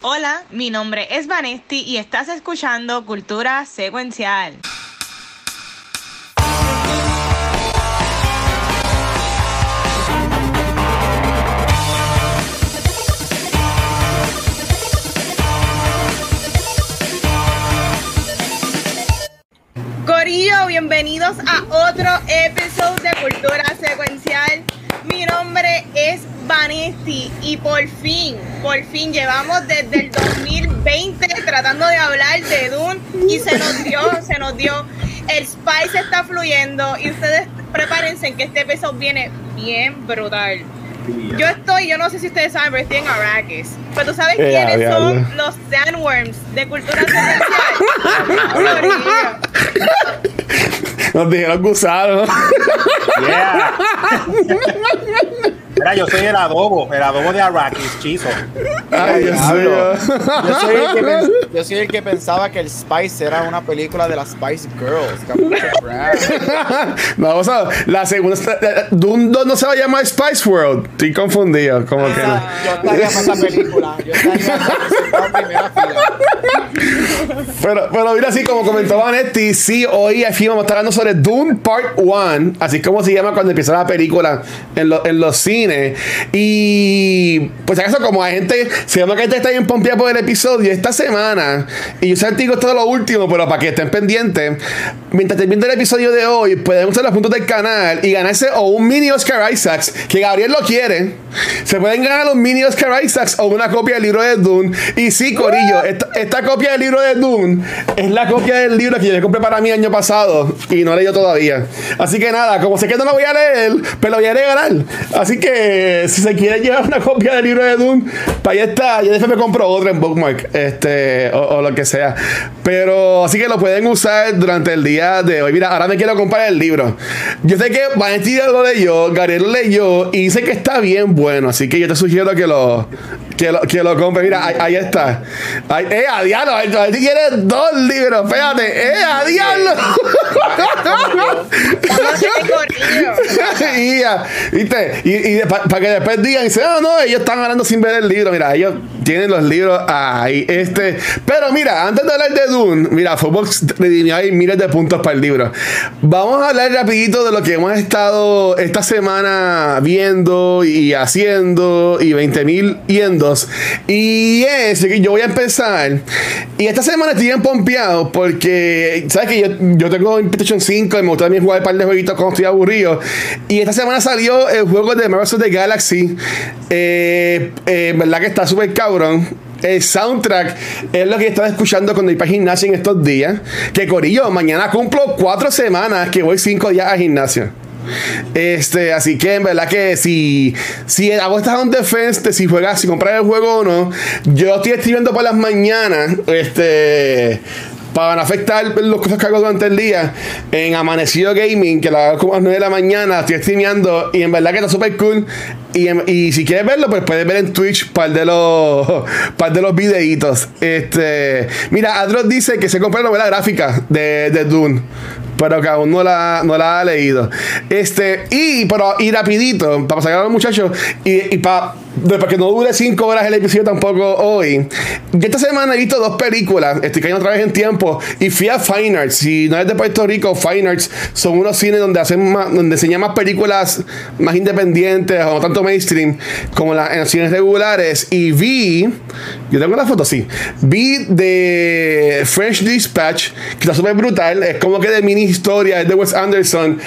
Hola, mi nombre es Vanesti y estás escuchando Cultura Secuencial. Corillo, bienvenidos a otro episodio de Cultura Secuencial. Mi nombre es Vanesti y por fin, por fin llevamos desde el 2020 tratando de hablar de Dune y se nos dio, se nos dio. El Spice está fluyendo y ustedes prepárense que este episodio viene bien brutal. Yo estoy, yo no sé si ustedes saben, pero estoy en Arrakis. Pero tú sabes quiénes son los sandworms de cultura celestial. Nos dijeron gusanos. Yeah. Mira, yo soy el adobo, el adobo de Arrakis, chizo. Ay, Dios mío. Yo soy, el que yo soy el que pensaba que el Spice era una película de las Spice Girls. No, vamos a la segunda. 2 no se va a llamar Spice World. Estoy confundido. Como que no. Yo estaría para esa película. Yo estaría en primera fila. Pero, pero mira, así como comentó Vanetti, sí, hoy aquí vamos a estar hablando sobre Doom Part 1, así como se llama cuando empieza la película en, lo- en los cines. Y pues acaso como hay gente, se llama que gente está bien pompeada por el episodio esta semana, y yo sé que esto es lo último, pero para que estén pendientes, mientras estén viendo el episodio de hoy, pueden usar los puntos del canal y ganarse o un mini Oscar Isaacs, que Gabriel lo quiere. Se pueden ganar los mini Oscar Isaacs o una copia del libro de Dune. Y sí, Corillo, esta, esta copia del libro de Dune es la copia del libro que yo compré para mí año pasado y no he leído todavía. Así que nada, como sé que no lo voy a leer, pero lo voy a regalar. Así que si se quiere llevar una copia del libro de Dune, para allá está. Yo después me compro otra en Bookmark este, o, o lo que sea. Pero así que lo pueden usar durante el día de hoy. Mira, ahora me quiero comprar el libro. Yo sé que Vanetti ya lo leyó, Gabriel lo leyó y dice que está bien bueno. Así que yo te sugiero que lo, que lo, que lo compre. Mira, ahí, ahí está. Ahí, eh, a diablo. Vanetti quiere dos libros. Espérate. Eh, a diablo. y ya, ¿viste? Y, y para que después digan, dice, no, no, ellos están ganando sin ver el libro. Mira, ellos tienen los libros ahí. Este, pero mira, antes de hablar de Dune, mira, Footbox redimió ahí miles de puntos para el libro. Vamos a hablar rapidito de lo que hemos estado esta semana viendo y haciendo y 20 mil yendos. Y es que yo voy a empezar. Y esta semana estoy bien pompeado porque, ¿sabes que yo, yo tengo PlayStation 5 y me gusta también jugar un par de jueguitos cuando estoy aburrido. Y esta semana salió el juego de Marvel The Galaxy. Eh, eh, ¿Verdad que está súper cabrón? El soundtrack es lo que estaba escuchando cuando iba a gimnasia en estos días. Que Corillo, mañana cumplo cuatro semanas que voy cinco días a gimnasio. Este, así que en verdad que si, si hago esta on defense de si juegas, si compras el juego o no, yo estoy escribiendo por las mañanas, este, para no afectar los cosas que hago durante el día en Amanecido Gaming, que lo hago como a las 9 de la mañana, estoy streameando y en verdad que está súper cool. Y, y si quieres verlo, pues puedes ver en Twitch par de los par de los videitos. Este, mira, Adros dice que se compró la novela gráfica de, de Dune. Pero que aún no la, no la ha leído. Este, y, pero, y rapidito, para sacar a los muchachos, y, y para, para que no dure cinco horas el episodio tampoco hoy. Yo esta semana he visto dos películas, estoy cayendo otra vez en tiempo, y fui a Fine Arts. Si no eres de Puerto Rico, Fine Arts son unos cines donde hacen más, donde enseñan más películas más independientes, o no tanto mainstream, como las en cines regulares. Y vi, yo tengo la foto, sí, vi de French Dispatch, que está súper brutal, es como que de mini historia, de Wes Anderson.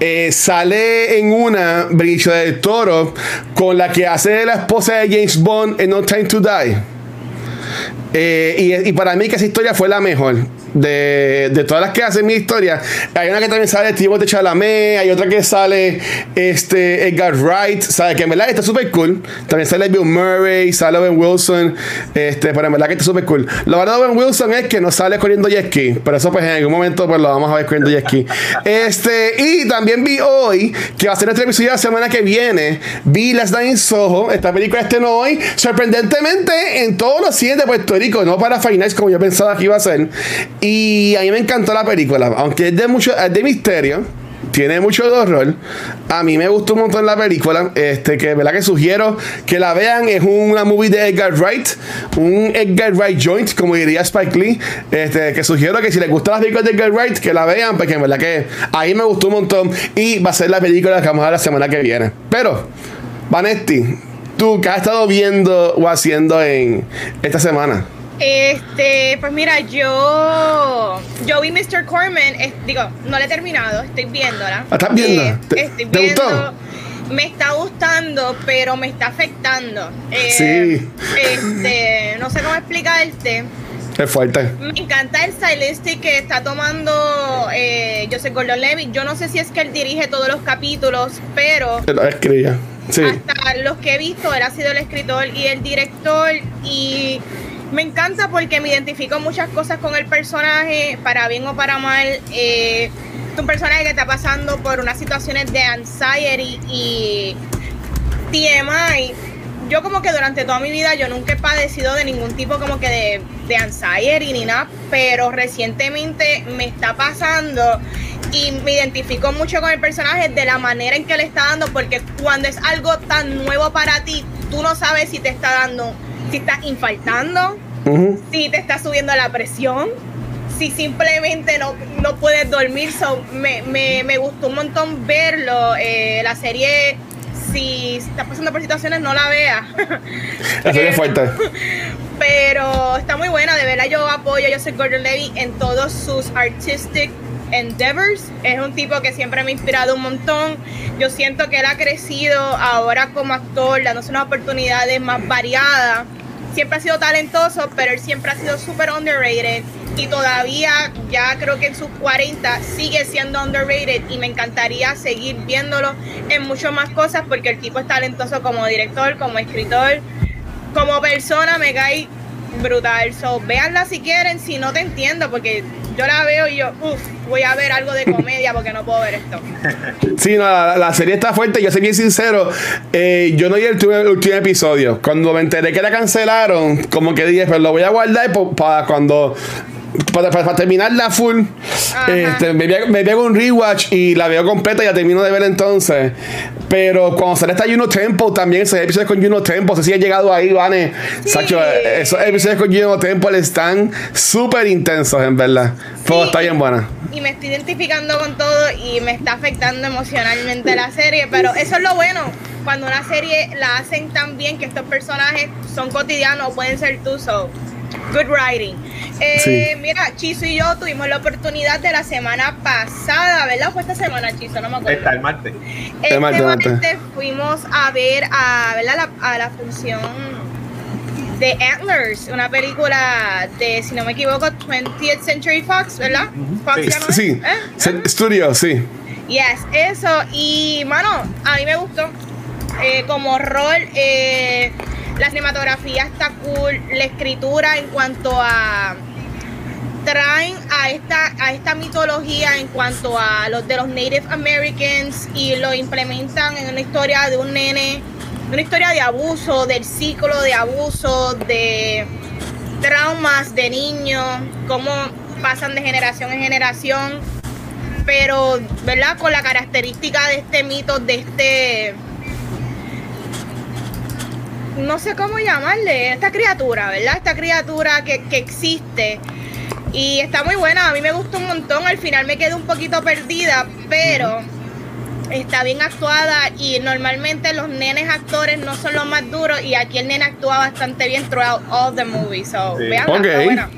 Eh, sale en una Benicio del Toro con la que hace la esposa de James Bond en No Time to Die. Eh, y, y para mí que esa historia fue la mejor. De, de todas las que hacen mi historia, hay una que también sale Timothée Chalamet, hay otra que sale este Edgar Wright, sabe que en verdad está súper cool. También sale Bill Murray, sale Owen Wilson, este, pero en verdad que está súper cool. Lo malo de Owen Wilson es que no sale corriendo jet ski, pero eso pues en algún momento pues lo vamos a ver corriendo jet. Este, y también vi hoy que va a ser nuestro episodio la semana que viene, vi Night in Soho, esta película estrenó hoy, sorprendentemente en todos los cines de Puerto Rico, no para Finals como yo pensaba que iba a ser. A mí me encantó la película, aunque es de mucho, es de misterio. tiene mucho de horror. A mí me gustó un montón la película. Este, que verdad que sugiero que la vean. Es una movie de Edgar Wright. Un Edgar Wright joint, como diría Spike Lee. Este, que sugiero que si les gustan las películas de Edgar Wright, que la vean, porque en verdad que ahí me gustó un montón. Y va a ser la película que vamos a ver la semana que viene. Pero, Vanetti, ¿tú qué has estado viendo o haciendo en esta semana? Este, pues mira, yo yo vi Mr. Corman, es- digo, no la he terminado, estoy viéndola. ¿La estás viendo? Eh, ¿Te- estoy te viendo. gustó? Me está gustando, pero me está afectando. Eh, Sí. Este, no sé cómo explicarte. Es fuerte. Me encanta el stylistic que está tomando eh, Joseph Gordon-Levitt. Yo no sé si es que él dirige todos los capítulos, pero Lo escribía. Sí. hasta los que he visto, él ha sido el escritor y el director y me encanta porque me identifico muchas cosas con el personaje, para bien o para mal. Eh, es un personaje que está pasando por unas situaciones de anxiety y TMI. Yo como que durante toda mi vida yo nunca he padecido de ningún tipo como que de, de anxiety ni nada, pero recientemente me está pasando y me identifico mucho con el personaje de la manera en que le está dando, porque cuando es algo tan nuevo para ti, tú no sabes si te está dando, si estás infartando, Ujú. si te está subiendo la presión, si simplemente no, no puedes dormir. So, me, me, me gustó un montón verlo. Eh, la serie, si, si estás pasando por situaciones, no la veas. La serie es fuerte. Pero está muy buena, de verdad yo apoyo a Joseph Gordon Levy en todos sus artistic endeavors. Es un tipo que siempre me ha inspirado un montón. Yo siento que él ha crecido ahora como actor, dándose unas oportunidades más variadas. Siempre ha sido talentoso, pero él siempre ha sido súper underrated. Y todavía, ya creo que en sus 40, sigue siendo underrated. Y me encantaría seguir viéndolo en muchas más cosas porque el tipo es talentoso como director, como escritor como persona me cae brutal. So, véanla si quieren, si no te entiendo, porque yo la veo y yo, uff, voy a ver algo de comedia porque no puedo ver esto. Sí, no, la, serie está fuerte. Yo soy bien sincero. eh, yo no vi el, último- el último episodio. Cuando me enteré que la cancelaron, como que dije, pero lo voy a guardar para cuando. Para, para- para terminarla full, este, me, me pego un rewatch y la veo completa y la termino de ver entonces. Pero cuando sale esta Juno Temple también, esos episodios con Juno Temple, no sé si ha llegado ahí, Vane. Sí. Sacho, esos episodios con Juno Temple están súper intensos, en verdad. Pero Sí. está bien buena. Y me estoy identificando con todo y me está afectando emocionalmente la serie, pero eso es lo bueno. Cuando una serie la hacen tan bien que estos personajes son cotidianos, pueden ser tú, so good writing. Eh, Sí. Mira, Chizo y yo tuvimos la oportunidad de la semana pasada, ¿verdad? ¿O fue esta semana, Chizo? No me acuerdo. Está el martes. Este martes, martes. martes fuimos a ver a, ¿verdad? la, a la función de Antlers, una película de, si no me equivoco, 20th Century Fox, ¿verdad? Fox Sí. no? Sí, ¿Eh? Studio, sí. Yes, eso. Y, mano, a mí me gustó. Eh, como rol, eh, la cinematografía está cool, la escritura en cuanto a traen a esta a esta mitología en cuanto a los de los Native Americans y lo implementan en una historia de un nene, una historia de abuso, del ciclo de abuso, de traumas de niños, cómo pasan de generación en generación, pero ¿verdad? Con la característica de este mito, de este no sé cómo llamarle, esta criatura, ¿verdad? Esta criatura que, que existe. Y está muy buena, a mí me gustó un montón, al final me quedé un poquito perdida, pero está bien actuada y normalmente los nenes actores no son los más duros y aquí el nene actúa bastante bien throughout all the movies. So, Sí. veanla, Ok. está buena.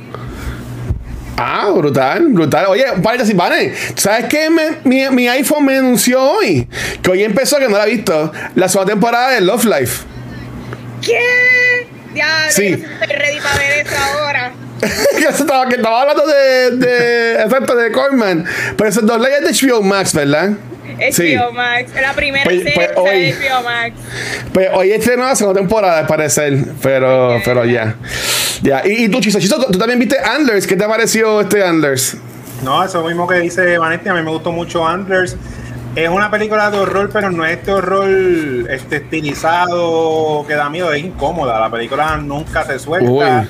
Ah, brutal, brutal. Oye, paréntesis, Vane, ¿sabes qué? Me- mi, mi iPhone me anunció hoy que hoy empezó, que no la he visto, la segunda temporada de Love Life. ¿Qué? Ya, Sí. yo no sé si estoy ready para ver eso ahora. que, estaba, que estaba hablando de, de, exacto, de Corman. Pero esos dos leyes de HBO Max, ¿verdad? Sí. HBO Max, la primera Pues- serie pues hoy- de HBO Max. Pues hoy estrenó la segunda temporada, al parecer. Pero, pero ya. Ya. Y, y tú, Chiso, Chiso, ¿tú, tú también viste Antlers. ¿Qué te pareció este Antlers? No, eso mismo que dice Vanetti, a mí me gustó mucho Antlers. Es una película de horror, pero no es este horror este, estilizado que da miedo, es incómoda. La película nunca se suelta.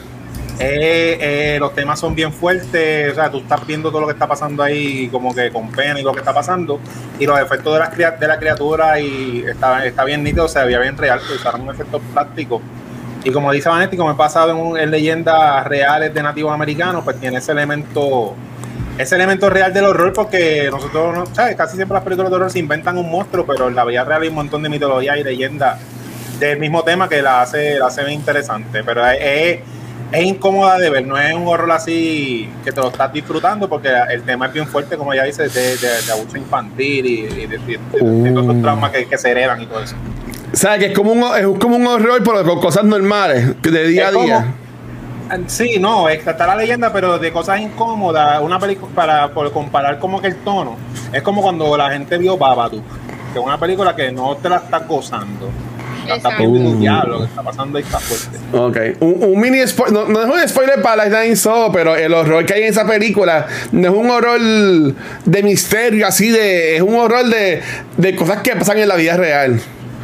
Eh, eh, los temas son bien fuertes, o sea, tú estás viendo todo lo que está pasando ahí, como que con pena y lo que está pasando, y los efectos de la, de la criatura y está, está bien nítido, se veía bien real, usaron un efecto práctico. Y como dice Vanetti, como he pasado en leyendas reales de nativos americanos, pues tiene ese elemento, ese elemento real del horror, porque nosotros, no, ¿sabes? casi siempre las películas de horror se inventan un monstruo, pero en la vida real hay un montón de mitología y leyendas del mismo tema que la hace, la hace bien interesante. Pero es, es, incómoda de ver, no es un horror así que te lo estás disfrutando, porque el tema es bien fuerte, como ya dice, de, de- de abuso infantil y, y de, de- todos esos traumas que, que se heredan y todo eso. O sea, que es como un, es como un horror, pero con cosas normales, de día a como- día. Sí, no, está está la leyenda, pero de cosas incómodas, una película para por comparar como que el tono, es como cuando la gente vio Babadook, que es una película que no te la estás gozando. La estás Exacto. viendo Uh. diablo, lo que está pasando ahí está fuerte. Ok, un, un mini spoiler, no, no es un spoiler para Lightning Saw, pero el horror que hay en esa película no es un horror de misterio, así de. Es un horror de, de cosas que pasan en la vida real.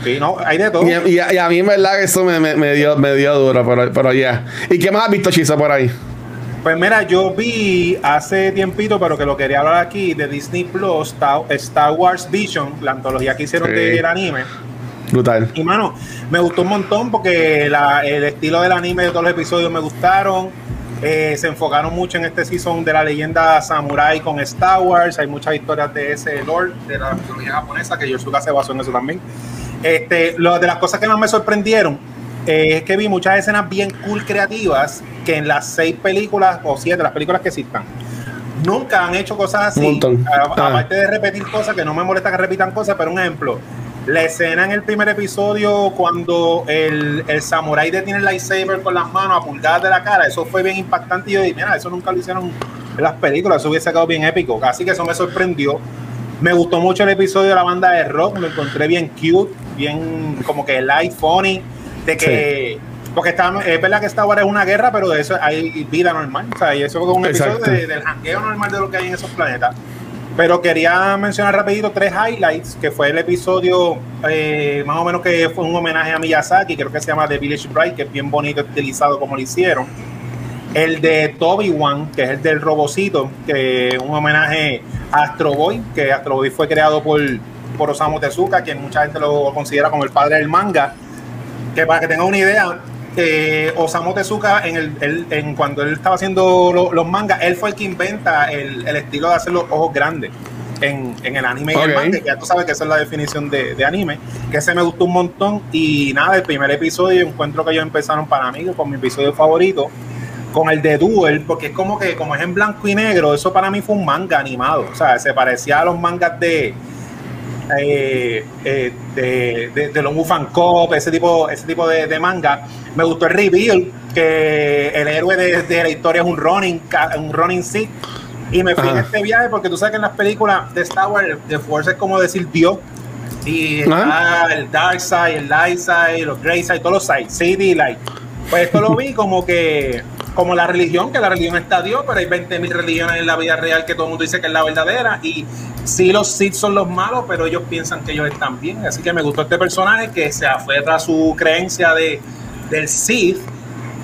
Sí, no, hay de todo. Y, a- y a- y a mí, en verdad, que eso me, me- me dio, me dio duro, pero, pero ya. ¿Y qué más has visto, Chisa, por ahí? Pues mira, yo vi hace tiempito, pero que lo quería hablar aquí, de Disney Plus, Star, Star Wars Vision, la antología que hicieron Sí. del anime. Brutal. Y mano, me gustó un montón porque la- el estilo del anime de todos los episodios me gustaron. Eh, se enfocaron mucho en este season de la leyenda samurai con Star Wars. Hay muchas historias de ese lore de la mitología japonesa que Yosuka se basó en eso también. Este, lo de las cosas que más me sorprendieron eh, es que vi muchas escenas bien cool creativas que en las seis películas o siete, las películas que existan, nunca han hecho cosas así. Un montón. A- Ah. Aparte de repetir cosas, que no me molesta que repitan cosas, pero un ejemplo. La escena en el primer episodio cuando el, el samurái detiene el lightsaber con las manos a pulgadas de la cara, eso fue bien impactante y yo dije, mira, eso nunca lo hicieron en las películas, eso hubiese quedado bien épico, así que eso me sorprendió. Me gustó mucho el episodio de la banda de rock, lo encontré bien cute, bien como que light, funny, de que... Porque está, es verdad que Star Wars es una guerra, pero de eso hay vida normal. O sea, y eso es un episodio Exacto. de- del jangueo normal de lo que hay en esos planetas. Pero quería mencionar rapidito tres highlights, que fue el episodio eh, más o menos que fue un homenaje a Miyazaki, creo que se llama The Village Bride, que es bien bonito estilizado como lo hicieron. El de Toby One, que es el del robocito, que es un homenaje a Astro Boy, que Astro Boy fue creado por, por Osamu Tezuka, quien mucha gente lo considera como el padre del manga. Que para que tengan una idea, eh, Osamu Tezuka, en el, en cuando él estaba haciendo lo- los mangas, él fue el que inventa el, el estilo de hacer los ojos grandes en, en el anime y el manga, que ya tú sabes que esa es la definición de, de anime, que ese me gustó un montón. Y nada, el primer episodio, encuentro que ellos empezaron para mí con mi episodio favorito, con el de Duel, porque es como que, como es en blanco y negro, eso para mí fue un manga animado, o sea, se parecía a los mangas de. Eh, eh, de, de, de los Mufan Cop, ese tipo, ese tipo de, de manga. Me gustó el reveal que el héroe de, de la historia es un running, ca- un running Sith. Y me fui en este viaje porque tú sabes que en las películas de Star Wars, The Force es como decir Dios. Y está el Dark Side, el Light Side, los Grey Side, todos los Side, City, Light. Pues esto lo vi como que, como la religión, que la religión está Dios, pero hay 20.000 religiones en la vida real que todo el mundo dice que es la verdadera. Y sí, los Sith son los malos, pero ellos piensan que ellos están bien. Así que me gustó este personaje que se aferra a su creencia de, del Sith,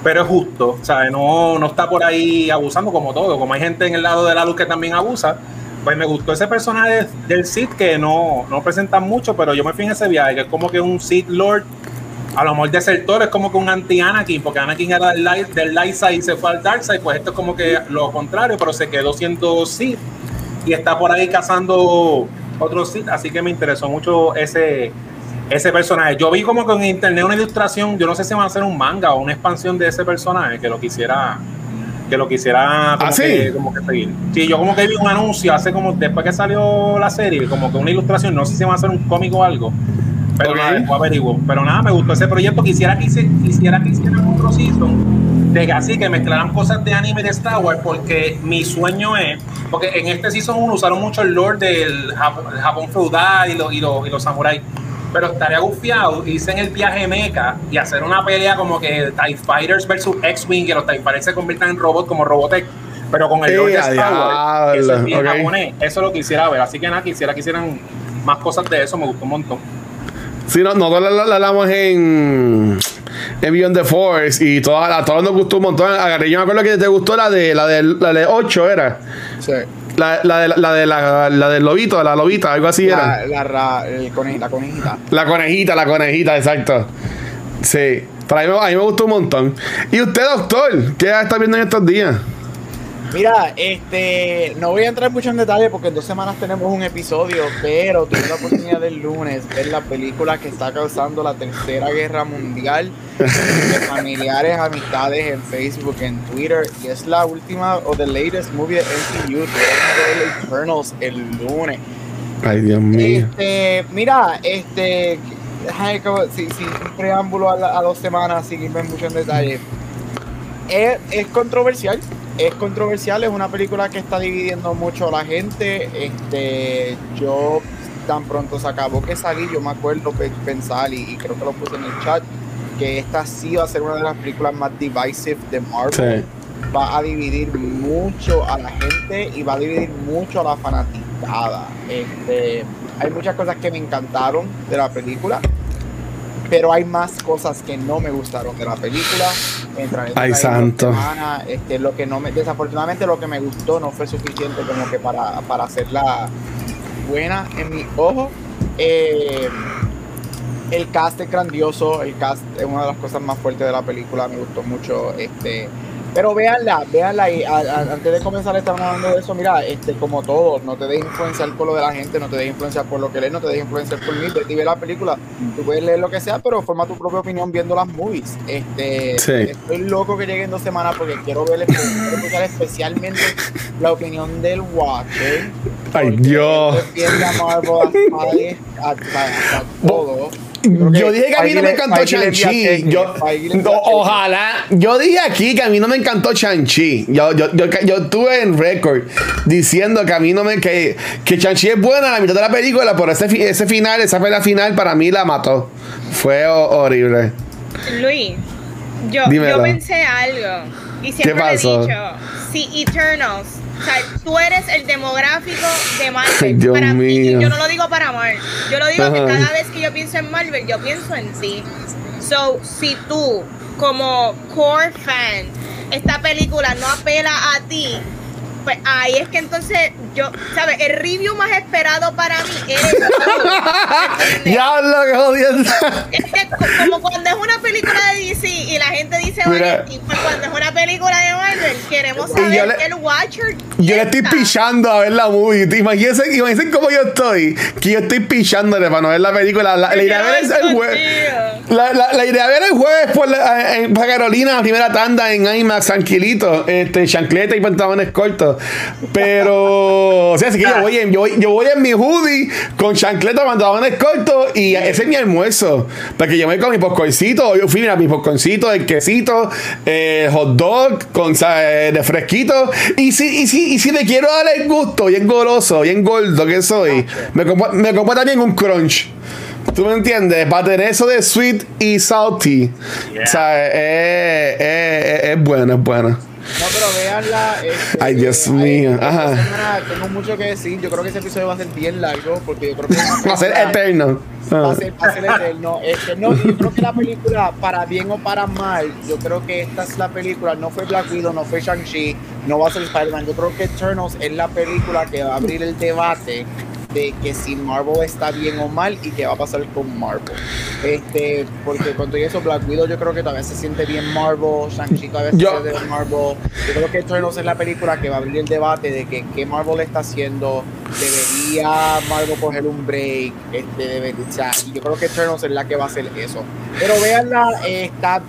pero es justo, ¿sabes? No, no está por ahí abusando como todo. Como hay gente en el lado de la luz que también abusa, pues me gustó ese personaje del Sith que no, no presentan mucho, pero yo me fui en ese viaje, que es como que un Sith Lord. A lo mejor desertor es como que un anti-Anakin, porque Anakin era del light, del light side y se fue al dark side, pues esto es como que lo contrario, pero se quedó siendo Sith y está por ahí cazando otros Sith, así que me interesó mucho ese, ese personaje. Yo vi como que en internet una ilustración, yo no sé si van a hacer un manga o una expansión de ese personaje que lo quisiera que lo quisiera como, ¿Ah, sí? que, como que seguir. Sí, yo como que vi un anuncio hace como después que salió la serie, como que una ilustración, no sé si van a hacer un cómic o algo. Pero nada, después averiguo. Pero nada, me gustó ese proyecto. Quisiera que, quisiera que hicieran otro season de que así que mezclaran cosas de anime de Star Wars, porque mi sueño es, porque en este season 1 usaron mucho el lore del Japón, el Japón feudal y los, y los, y los samuráis. Pero estaría gufiado irse en el viaje mecha y hacer una pelea como que TIE Fighters versus X-Wing, que los TIE Fighters se conviertan en robots como Robotech, pero con el lore de ¡Eh, a Star Wars. Eso es bien diablo! Ok. japonés. Eso lo quisiera ver. Así que nada, quisiera que hicieran más cosas de eso. Me gustó un montón. Sí, no, nosotros la, la- la hablamos en, en Beyond the Force y toda, a todos nos gustó un montón. Agarré, yo me acuerdo que te gustó la de la de, la de 8 era. Sí. La, la, de, la, de la, la del lobito, la lobita, algo así era. La, la, el la conejita. La conejita, la conejita, exacto. Sí. Pero a mí, a mí me gustó un montón. ¿Y usted, doctor? ¿Qué está viendo en estos días? Mira, este, no voy a entrar mucho en detalle porque en dos semanas tenemos un episodio, pero tuve la oportunidad del lunes ver la película que está causando la tercera guerra mundial de familiares, amistades en Facebook, en Twitter, y es la última o the latest movie de MCU, The Eternals, el lunes. Ay, Dios mío. Este, mira, este, sin, sin un preámbulo a, la- a dos semanas, sin irme mucho en detalle. Es, es controversial, es controversial, es una película que está dividiendo mucho a la gente. Este, yo tan pronto se acabó que salí, yo me acuerdo pe- pensar y, y creo que lo puse en el chat que esta sí va a ser una de las películas más divisive de Marvel. Sí. Va a dividir mucho a la gente y va a dividir mucho a la fanaticada. Este, hay muchas cosas que me encantaron de la película, pero hay más cosas que no me gustaron de la película. Entraré en Ay, santo. semana. Este, lo que no me, desafortunadamente lo que me gustó no fue suficiente como que para, para hacerla buena en mi ojo. Eh, el cast es grandioso, el cast es una de las cosas más fuertes de la película, me gustó mucho. Este, pero véanla, véanla y a- a- antes de comenzar estamos hablando de eso, mira, este, como todo, no te dejes influenciar por lo de la gente, no te dejes influenciar por lo que lees, no te dejes influenciar por mí, y ve la película, tú puedes leer lo que sea, pero forma tu propia opinión viendo las movies. Este, Sí. estoy loco que llegue en dos semanas porque quiero ver, quiero escuchar especialmente la opinión del Watcher. Ay, Dios. Marvel a- a todo. Yo dije que a mí no me encantó Chanchi. Yo, ojalá. Yo dije aquí que a mí no me encantó Chanchi. Yo, yo, yo, yo estuve en récord diciendo que a mí no me. que, que Chanchi es buena a la mitad de la película, pero ese, ese final, esa pelea final, para mí la mató. Fue ho- horrible. Luis, yo, Dímelo. yo pensé algo y siempre le he pasó? dicho, si Eternals, o sea, tú eres el demográfico de Marvel. Dios para mí, mío. y yo no lo digo para Marvel, yo lo digo que Ajá. cada vez que yo pienso en Marvel, yo pienso en ti. So, si tú, como core fan, esta película no apela a ti, pues ahí es que entonces yo, ¿sabes? El review más esperado para mí. ¿entiendes? Ya lo que jodiendo. Es que co- como cuando es una película de DC y la gente dice Mira. Pues cuando es una película de Marvel queremos saber le- el Watcher Yo le estoy pichando a ver la movie. Imagínense, imagínense cómo yo estoy. Que yo estoy pichándole para no ver la película. La, la iré a ver el, el jueves. La, la, la iré a ver el jueves por la- en para Carolina, la primera tanda en IMAX, tranquilito. Este, chancleta y pantalones cortos. Pero, o sea, así que yo voy, en, yo, voy, yo voy en mi hoodie con chancleta, pantalones cortos y ese es mi almuerzo. Porque yo me voy con mi popcorncito. Yo fui, mira, mi popcorncito, el quesito, eh, hot dog con eh, de fresquito. Y si, y, si, y si me quiero dar el gusto, bien goloso, bien gordo que soy, me compro, me compro también un crunch. ¿Tú me entiendes? Para tener eso de sweet y salty. Yeah. O sea, es, es, es, es bueno, es bueno. No, pero véanla. este, Ay, Dios mío, ajá. semana Tengo mucho que decir. Yo creo que ese episodio va a ser bien largo porque yo creo que Va a ser eterno. Va Ah. a ser, va a ser eterno. Este, no, yo creo que la película, para bien o para mal, yo creo que esta es la película. No fue Black Widow, no fue Shang-Chi, no va a ser Spider-Man. Yo creo que Eternals es la película que va a abrir el debate de que si Marvel está bien o mal y qué va a pasar con Marvel. Este, porque cuando yo eso Black Widow yo creo que todavía se siente bien Marvel, Shang-Chi todavía se siente bien Marvel. Yo creo que Eternals es la película que va a abrir el debate de que qué Marvel está haciendo, debería Marvel coger un break, este, debe- o sea, y yo creo que Eternals es la que va a hacer eso. Pero véanla, eh, está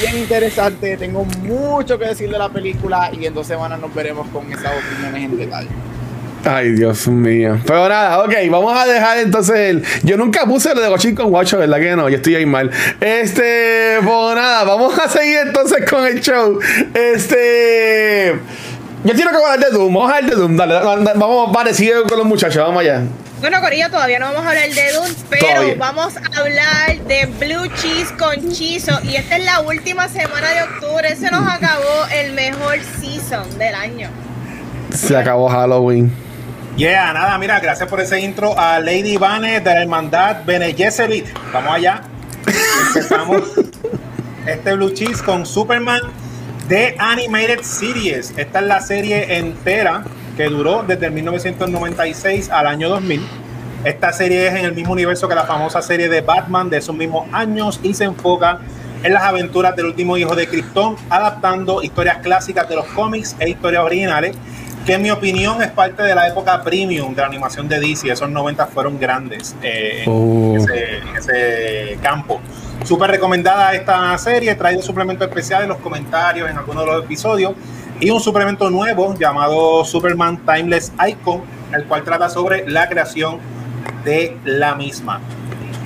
bien interesante, tengo mucho que decir de la película y en dos semanas nos veremos con esas opiniones en detalle. Ay, Dios mío. Pero nada, ok, vamos a dejar entonces el. Yo nunca puse lo de Gochin con Guacho, ¿verdad que no? Yo estoy ahí mal. Este, pues nada, vamos a seguir entonces con el show. Este. Yo quiero que hablar de Doom. Vamos a hablar de Doom. Dale, dale, vamos parecido con los muchachos. Vamos allá. Bueno, Corillo, todavía no vamos a hablar de Dune, pero Todavía. vamos a hablar de Blue Cheese con Chizo. Y esta es la última semana de octubre. Se nos acabó el mejor season del año. Se acabó Halloween. Yeah, nada, mira, gracias por ese intro a Lady Vane de la Hermandad Bene Gesserit. Vamos allá. Empezamos. este Blue Cheese con Superman The Animated Series. Esta es la serie entera que duró desde el 1996 al año 2000. Esta serie es en el mismo universo que la famosa serie de Batman de esos mismos años y se enfoca en las aventuras del último hijo de Krypton, adaptando historias clásicas de los cómics e historias originales, que en mi opinión es parte de la época premium de la animación de DC. Esos 90 fueron grandes eh, Oh. en, ese, en ese campo. Súper recomendada esta serie, trae un suplemento especial en los comentarios en algunos de los episodios y un suplemento nuevo llamado Superman Timeless Icon, el cual trata sobre la creación de la misma.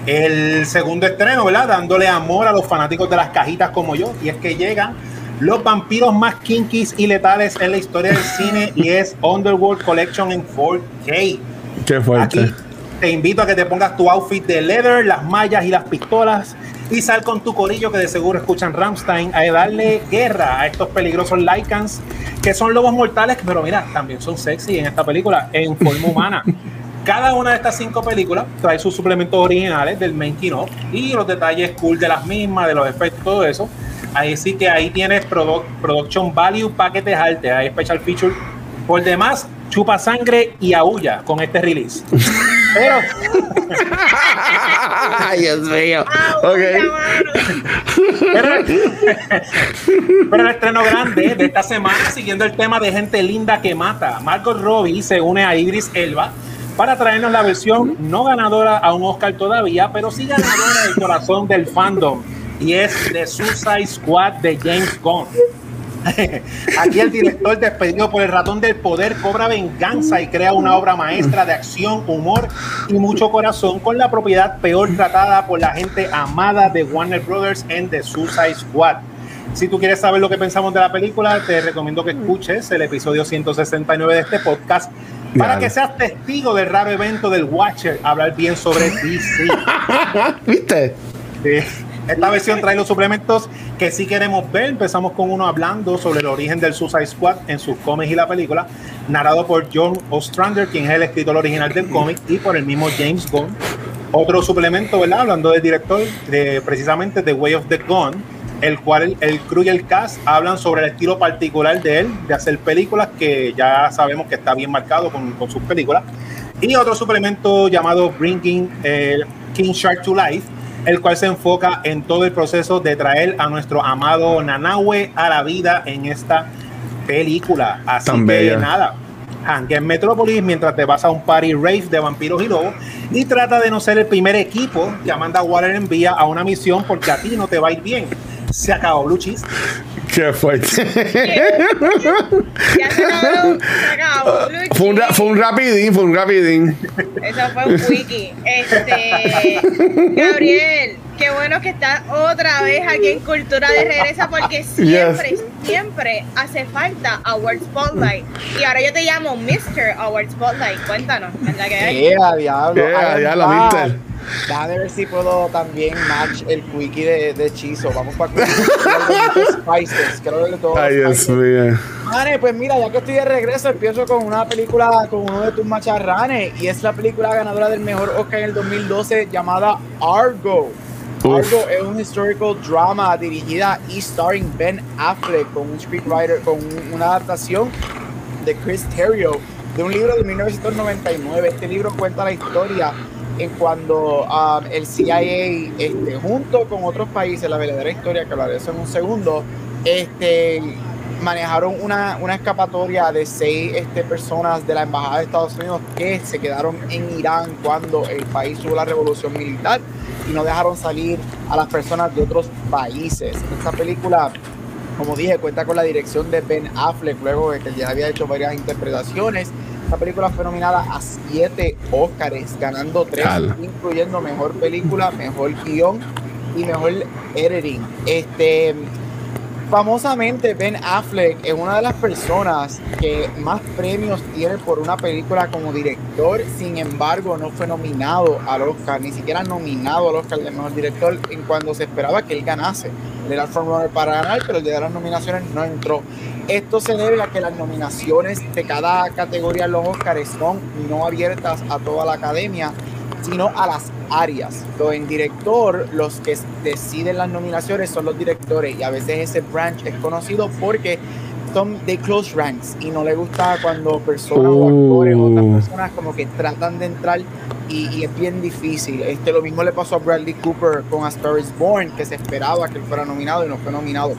El segundo estreno, ¿verdad? Dándole amor a los fanáticos de las cajitas como yo, y es que llegan los vampiros más kinkies y letales en la historia del cine y es Underworld Collection en 4K. Qué fuerte. Aquí te invito a que te pongas tu outfit de leather, las mallas y las pistolas y sal con tu corillo que de seguro escuchan Ramstein a darle guerra a estos peligrosos Lycans que son lobos mortales, pero mira, también son sexy en esta película en forma humana. Cada una de estas cinco películas trae sus suplementos originales del main kino y los detalles cool de las mismas, de los efectos, todo eso. Ahí sí que ahí tienes produ- production value, paquetes altos, hay special feature. Por demás, chupa sangre y aúlla con este release. Pero Ay, Dios mío. ¡Au, Ok. mano! Pero, pero el estreno grande de esta semana, siguiendo el tema de gente linda que mata, Margot Robbie se une a Idris Elba para traernos la versión no ganadora a un Oscar todavía, pero sí ganadora del corazón del fandom, y es The Suicide Squad de James Gunn. Aquí el director despedido por el ratón del poder cobra venganza y crea una obra maestra de acción, humor y mucho corazón con la propiedad peor tratada por la gente amada de Warner Brothers en The Suicide Squad. Si tú quieres saber lo que pensamos de la película, te recomiendo que escuches el episodio 169 de este podcast para que seas testigo del raro evento del Watcher, hablar bien sobre DC. ¿Viste? Sí. Esta versión trae los suplementos que sí queremos ver. Empezamos con uno hablando sobre el origen del Suicide Squad en sus cómics y la película, narrado por John Ostrander, quien es el escritor original del cómic, y por el mismo James Gunn. Otro suplemento, ¿verdad? Hablando del director, de precisamente The Way of the Gun, el cual el, el crew y el cast hablan sobre el estilo particular de él, de hacer películas que ya sabemos que está bien marcado con, con sus películas. Y otro suplemento llamado Bringing eh, King Shark to Life, el cual se enfoca en todo el proceso de traer a nuestro amado Nanahue a la vida en esta película. Así Tan que bella. nada, hangue en Metrópolis mientras te vas a un party rave de vampiros y lobos y trata de no ser el primer equipo que Amanda Waller envía a una misión porque a ti no te va a ir bien. Se acabó Blue Cheese. Qué fuerte. Ya se acabó, se acabó. Blue fue, un, ra- fue un rapidín, fue un rapidín. Eso fue un wiki. Este, Gabriel, qué bueno que estás otra vez aquí en Cultura de Regresa porque siempre, siempre hace falta Award Spotlight. Y ahora yo te llamo Mr. Award Spotlight. Cuéntanos, ¿verdad que hay? Yeah, diablo. Yeah, diablo, mister. Déjame ver si puedo también match el quickie de, de Chizo. Vamos para Spices. Creo que todos Ay, Dios mío. Mane, pues mira, ya que estoy de regreso, empiezo con una película con uno de tus macharranes. Y es la película ganadora del mejor Oscar en el 2012 llamada Argo. Uf. Argo es un historical drama dirigida y starring Ben Affleck con un scriptwriter, con un- una adaptación de Chris Terrio de un libro de 1999. Este libro cuenta la historia en cuando um, el CIA, este, junto con otros países, la verdadera historia que hablaré eso en un segundo, este, manejaron una, una escapatoria de seis este, personas de la Embajada de Estados Unidos que se quedaron en Irán cuando el país tuvo la revolución militar y no dejaron salir a las personas de otros países. Esta película como dije, cuenta con la dirección de Ben Affleck, luego de que ya había hecho varias interpretaciones. Esta película fue nominada a siete Oscars, ganando tres, incluyendo mejor película, mejor guion y mejor editing. Este, famosamente, Ben Affleck es una de las personas que más premios tiene por una película como director. Sin embargo, no fue nominado al Oscar, ni siquiera nominado al Oscar de mejor director en cuando se esperaba que él ganase. Él era el para ganar, pero el día de las nominaciones no entró. Esto se debe a que las nominaciones de cada categoría en los Oscars son no abiertas a toda la academia, sino a las áreas. Entonces, en director, los que deciden las nominaciones son los directores y a veces ese branch es conocido porque son de close ranks y no le gusta cuando personas o actores o otras Uh. personas como que tratan de entrar y, y es bien difícil. Este, lo mismo le pasó a Bradley Cooper con A Star is Born, que se esperaba que él fuera nominado y no fue nominado.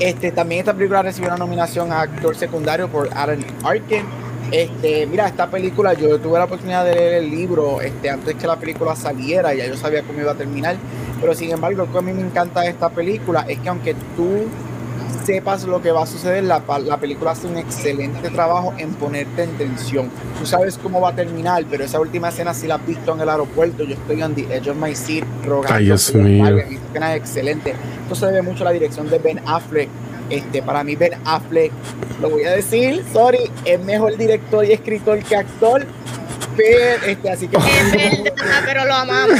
Este, también esta película recibió una nominación a actor secundario por Aaron Arkin. Este, mira, esta película yo tuve la oportunidad de leer el libro este, antes que la película saliera, ya yo sabía cómo iba a terminar, pero sin embargo, lo que a mí me encanta de esta película es que aunque tú sepas lo que va a suceder, la, la película hace un excelente trabajo en ponerte en tensión. Tú sabes cómo va a terminar, pero esa última escena si la has visto en el aeropuerto, yo estoy on the edge of my seat rogando. Ay, Dios mío. Esa escena es excelente. Esto se debe mucho a la dirección de Ben Affleck. Este, para mí Ben Affleck, lo voy a decir, sorry, es mejor director y escritor que actor. Pero, este, así que Es verdad, pero lo amamos.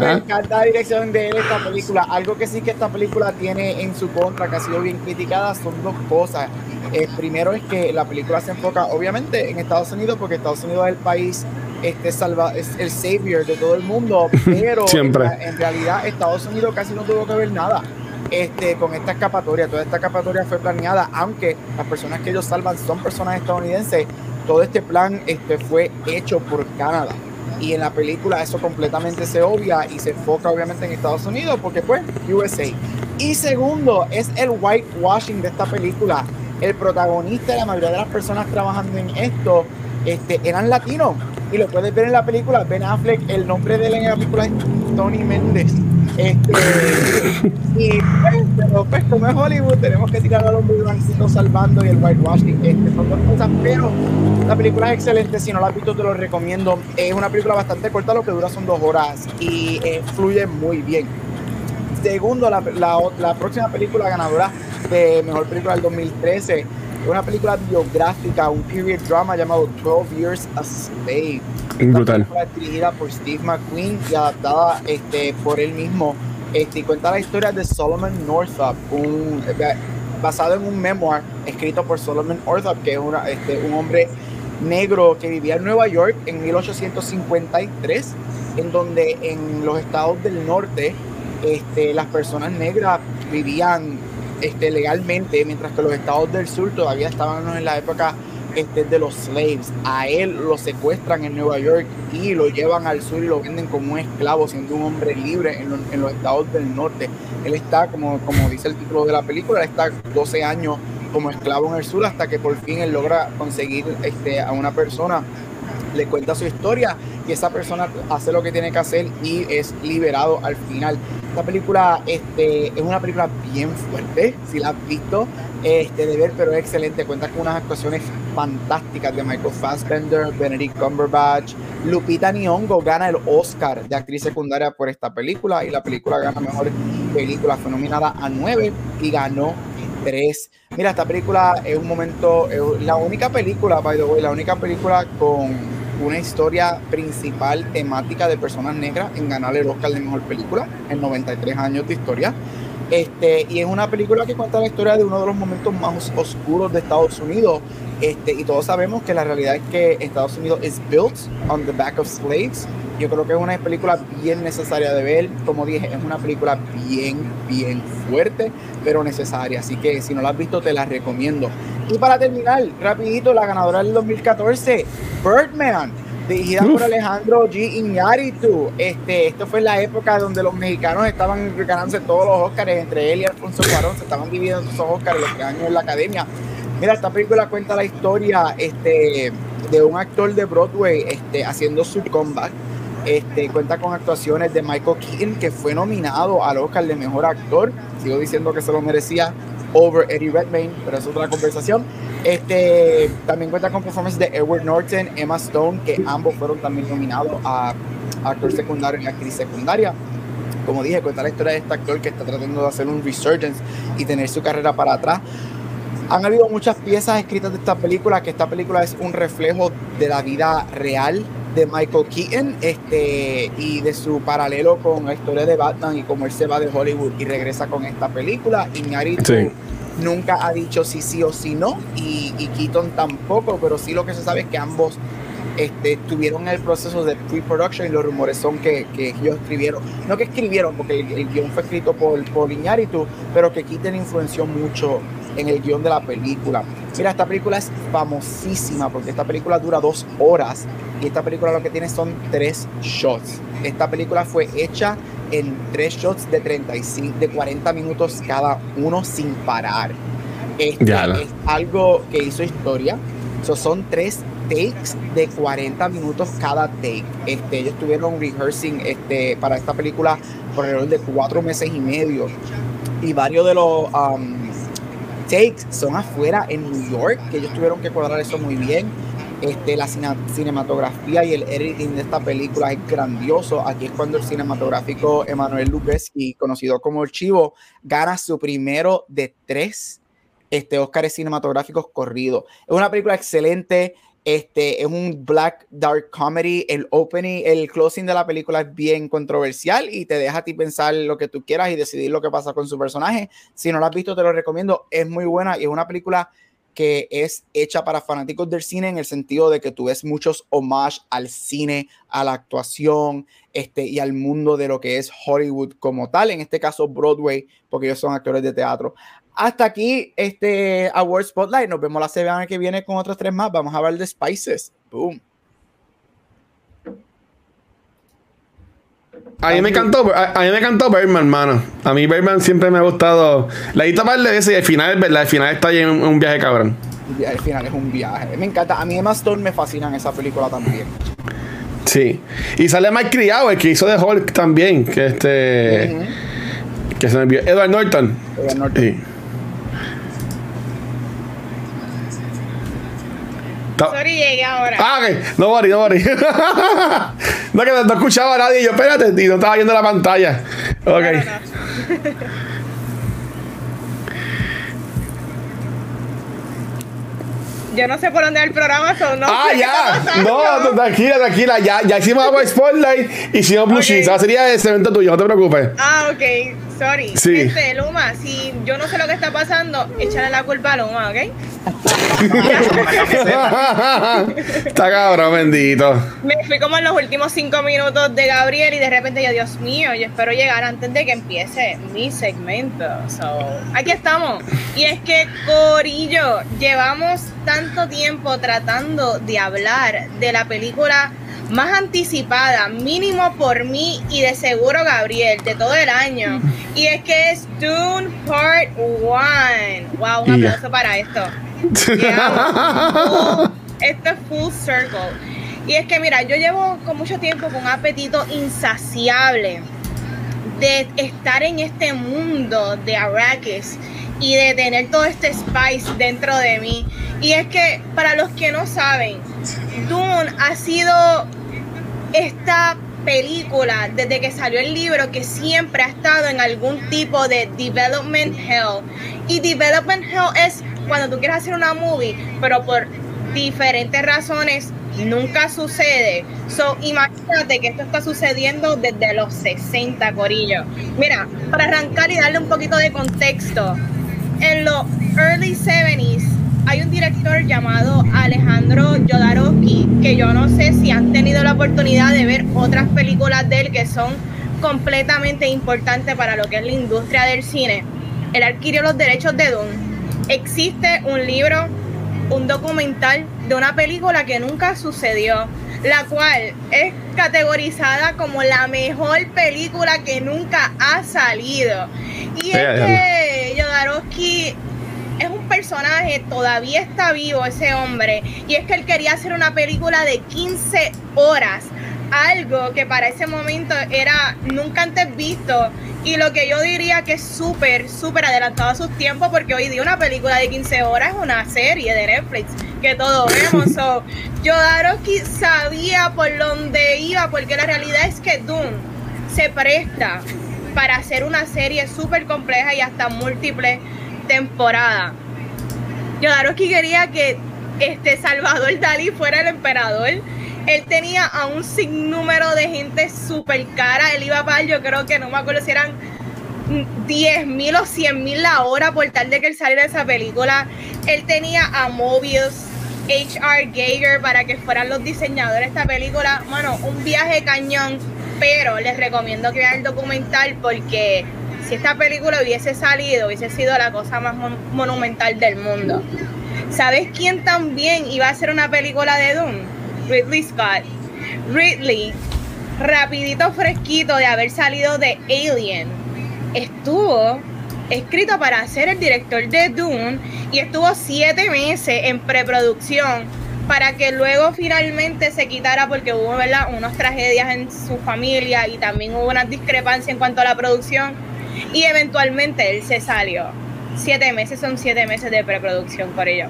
me encanta la dirección de él esta película. Algo que sí que esta película tiene en su contra, que ha sido bien criticada, son dos cosas. Eh, primero es que la película se enfoca obviamente en Estados Unidos, porque Estados Unidos es el país este salva, es el savior de todo el mundo, pero Siempre. En, en realidad Estados Unidos casi no tuvo que ver nada. Este, con esta escapatoria, toda esta escapatoria fue planeada, aunque las personas que ellos salvan son personas estadounidenses, todo este plan este, fue hecho por Canadá y en la película eso completamente se obvia y se enfoca obviamente en Estados Unidos porque pues USA. Y segundo, es el whitewashing de esta película. El protagonista y la mayoría de las personas trabajando en esto este, eran latinos. Y lo puedes ver en la película. Ben Affleck, el nombre de él en la película es Tony Méndez. Este, y pues, pues como es Hollywood, tenemos que tirar a los muy blancitos salvando y el whitewashing. Este, son dos cosas, pero la película es excelente, si no la has visto te lo recomiendo. Es una película bastante corta, lo que dura son dos horas y eh, fluye muy bien. Segundo, la, la, próxima película ganadora de Mejor Película del 2013 es una película biográfica, un period drama llamado 12 Years a Slave. Esta Brutal. película dirigida por Steve McQueen y adaptada este, por él mismo. Este, y cuenta la historia de Solomon Northup, un, eh, basado en un memoir escrito por Solomon Northup, que es una, este, un hombre negro que vivía en Nueva York en 1853, en donde en los estados del norte este, las personas negras vivían este, legalmente, mientras que los estados del sur todavía estaban en la época este, de los slaves. A él lo secuestran en Nueva York y lo llevan al sur y lo venden como un esclavo, siendo un hombre libre en, lo- en los estados del norte. Él está, como, como dice el título de la película, está 12 años como esclavo en el sur hasta que por fin él logra conseguir este, a una persona le cuenta su historia y esa persona hace lo que tiene que hacer y es liberado al final. Esta película este, es una película bien fuerte, si la has visto, este, de ver, pero es excelente. Cuenta con unas actuaciones fantásticas de Michael Fassbender, Benedict Cumberbatch. Lupita Nyong'o gana el Oscar de actriz secundaria por esta película y la película gana mejor película. Fue nominada a nueve y ganó tres. Mira, esta película es un momento, es la única película, by the way, la única película con una historia principal temática de personas negras en ganar el Oscar de mejor película en 93 años de historia. Este, y es una película que cuenta la historia de uno de los momentos más oscuros de Estados Unidos. Este, y todos sabemos que la realidad es que Estados Unidos is built on the back of slaves. Yo creo que es una película bien necesaria de ver. Como dije, es una película bien, bien fuerte, pero necesaria. Así que si no la has visto, te la recomiendo. Y para terminar, rapidito, la ganadora del 2014, Birdman, dirigida por Uf. Alejandro G. Iñárritu. Este, esto fue la época donde los mexicanos estaban ganándose todos los Oscars, entre él y Alfonso Cuarón, se estaban dividiendo esos Oscars los años en la academia. Mira, esta película cuenta la historia este, de un actor de Broadway este, haciendo su comeback. Este, cuenta con actuaciones de Michael Keaton, que fue nominado al Oscar de Mejor Actor. Sigo diciendo que se lo merecía over Eddie Redmayne, pero es otra conversación. Este, también cuenta con performances de Edward Norton, Emma Stone, que ambos fueron también nominados a, a actor secundario y actriz secundaria. Como dije, cuenta la historia de este actor que está tratando de hacer un resurgence y tener su carrera para atrás. Han habido muchas piezas escritas de esta película, que esta película es un reflejo de la vida real de Michael Keaton este, y de su paralelo con la historia de Batman y cómo él se va de Hollywood y regresa con esta película. Iñárritu Sí. Nunca ha dicho si sí o si no y, y Keaton tampoco, pero sí lo que se sabe es que ambos este, estuvieron en el proceso de pre-production y los rumores son que, que, ellos escribieron, no que escribieron, porque el, guion fue escrito por, por Iñárritu, pero que Keaton influenció mucho en el guion de la película. Mira, esta película es famosísima porque esta película dura dos horas y esta película lo que tiene son tres shots. Esta película fue hecha en tres shots de 35, de 40 minutos cada uno sin parar. Este es algo que hizo historia. son tres takes de 40 minutos cada take. Este, ellos estuvieron rehearsing este, para esta película por alrededor de cuatro meses y medio. Y varios de los um, takes son afuera en New York, que ellos tuvieron que cuadrar eso muy bien. Este, la cinematografía y el editing de esta película es grandioso. Aquí es cuando el cinematográfico Emanuel Lubezki, conocido como el Chivo, gana su primero de tres este, Oscars cinematográficos corridos. Es una película excelente. Este es un black dark comedy. El opening, el closing de la película es bien controversial y te deja a ti pensar lo que tú quieras y decidir lo que pasa con su personaje. Si no lo has visto, te lo recomiendo. Es muy buena y es una película que es hecha para fanáticos del cine en el sentido de que tú ves muchos homage al cine, a la actuación este, y al mundo de lo que es Hollywood como tal, en este caso Broadway, porque ellos son actores de teatro. Hasta aquí este Award Spotlight. Nos vemos la semana que viene con otros tres más. Vamos a hablar de Spices. Boom. A mí me encantó, a, mí me encantó Birdman, hermano. A mí Birdman siempre me ha gustado. La hita par de veces y al final, ¿verdad? Al final está en un, viaje cabrón. Al final es un viaje. Me encanta. A mí Emma Stone me fascina en esa película también. Sí. Y sale Mike Criado, el que hizo de Hulk también. Que este. Que se me envió. Edward Norton. Edward Norton. Sí. Sorry, llegué ahora. Ah, ok. No worry, no worry. no, que no, escuchaba a nadie. Yo, espérate, y no estaba viendo la pantalla. Ok. yo no sé por dónde va el programa, son no Ah, ya. No, tranquila, tranquila. Ya, ya hicimos agua Spotlight y hicimos Blue okay. Sheets. sería ese evento tuyo, no te preocupes. Ah, ok. Sorry. Sí. Este, Luma, si yo no sé lo que está pasando, échale la culpa a Luma, ¿ok? está cabrón, bendito. Me fui como en los últimos cinco minutos de Gabriel y de repente yo, Dios mío, yo espero llegar antes de que empiece mi segmento. So, aquí estamos. Y es que, Corillo, llevamos tanto tiempo tratando de hablar de la película más anticipada, mínimo por mí y de seguro Gabriel, de todo el año. Y es que es Dune Part 1. Wow, un aplauso para esto. esto es full circle. Y es que mira, yo llevo con mucho tiempo con un apetito insaciable de estar en este mundo de Arrakis y de tener todo este spice dentro de mí. Y es que para los que no saben, Dune ha sido esta película desde que salió el libro que siempre ha estado en algún tipo de development hell. Y development hell es cuando tú quieres hacer una movie, pero por diferentes razones nunca sucede. So, imagínate que esto está sucediendo desde los 60, Corillo. Mira, para arrancar y darle un poquito de contexto, en los early 70s hay un director llamado Alejandro Jodorowsky que yo no sé si han tenido la oportunidad de ver otras películas de él que son completamente importantes para lo que es la industria del cine. Él adquirió los derechos de Dune. Existe un libro, un documental de una película que nunca sucedió, la cual es categorizada como la mejor película que nunca ha salido. Y es que Jodorowsky es un personaje, todavía está vivo ese hombre, y es que él quería hacer una película de 15 horas, algo que para ese momento era nunca antes visto, y lo que yo diría que es súper, súper adelantado a sus tiempos, porque hoy día una película de 15 horas es una serie de Netflix, que todos vemos. so, Jodorowsky sabía por dónde iba, porque la realidad es que Dune se presta para hacer una serie súper compleja y hasta múltiples temporada. Jodorowsky quería que este Salvador Dalí fuera el emperador. Él tenía a un sinnúmero de gente súper cara. Él iba a pagar, yo creo que no me acuerdo si eran 10 mil o 100 mil la hora por tal de que él saliera de esa película. Él tenía a Mobius, H.R. Geiger para que fueran los diseñadores de esta película. Bueno, un viaje cañón, pero les recomiendo que vean el documental porque si esta película hubiese salido, hubiese sido la cosa más monumental del mundo. ¿Sabes quién también iba a hacer una película de Doom? Ridley Scott. Ridley, rapidito fresquito de haber salido de Alien, estuvo escrito para ser el director de Dune y estuvo siete meses en preproducción para que luego finalmente se quitara porque hubo ¿verdad? unas tragedias en su familia y también hubo una discrepancia en cuanto a la producción y eventualmente él se salió. Siete meses son siete meses de preproducción por ello.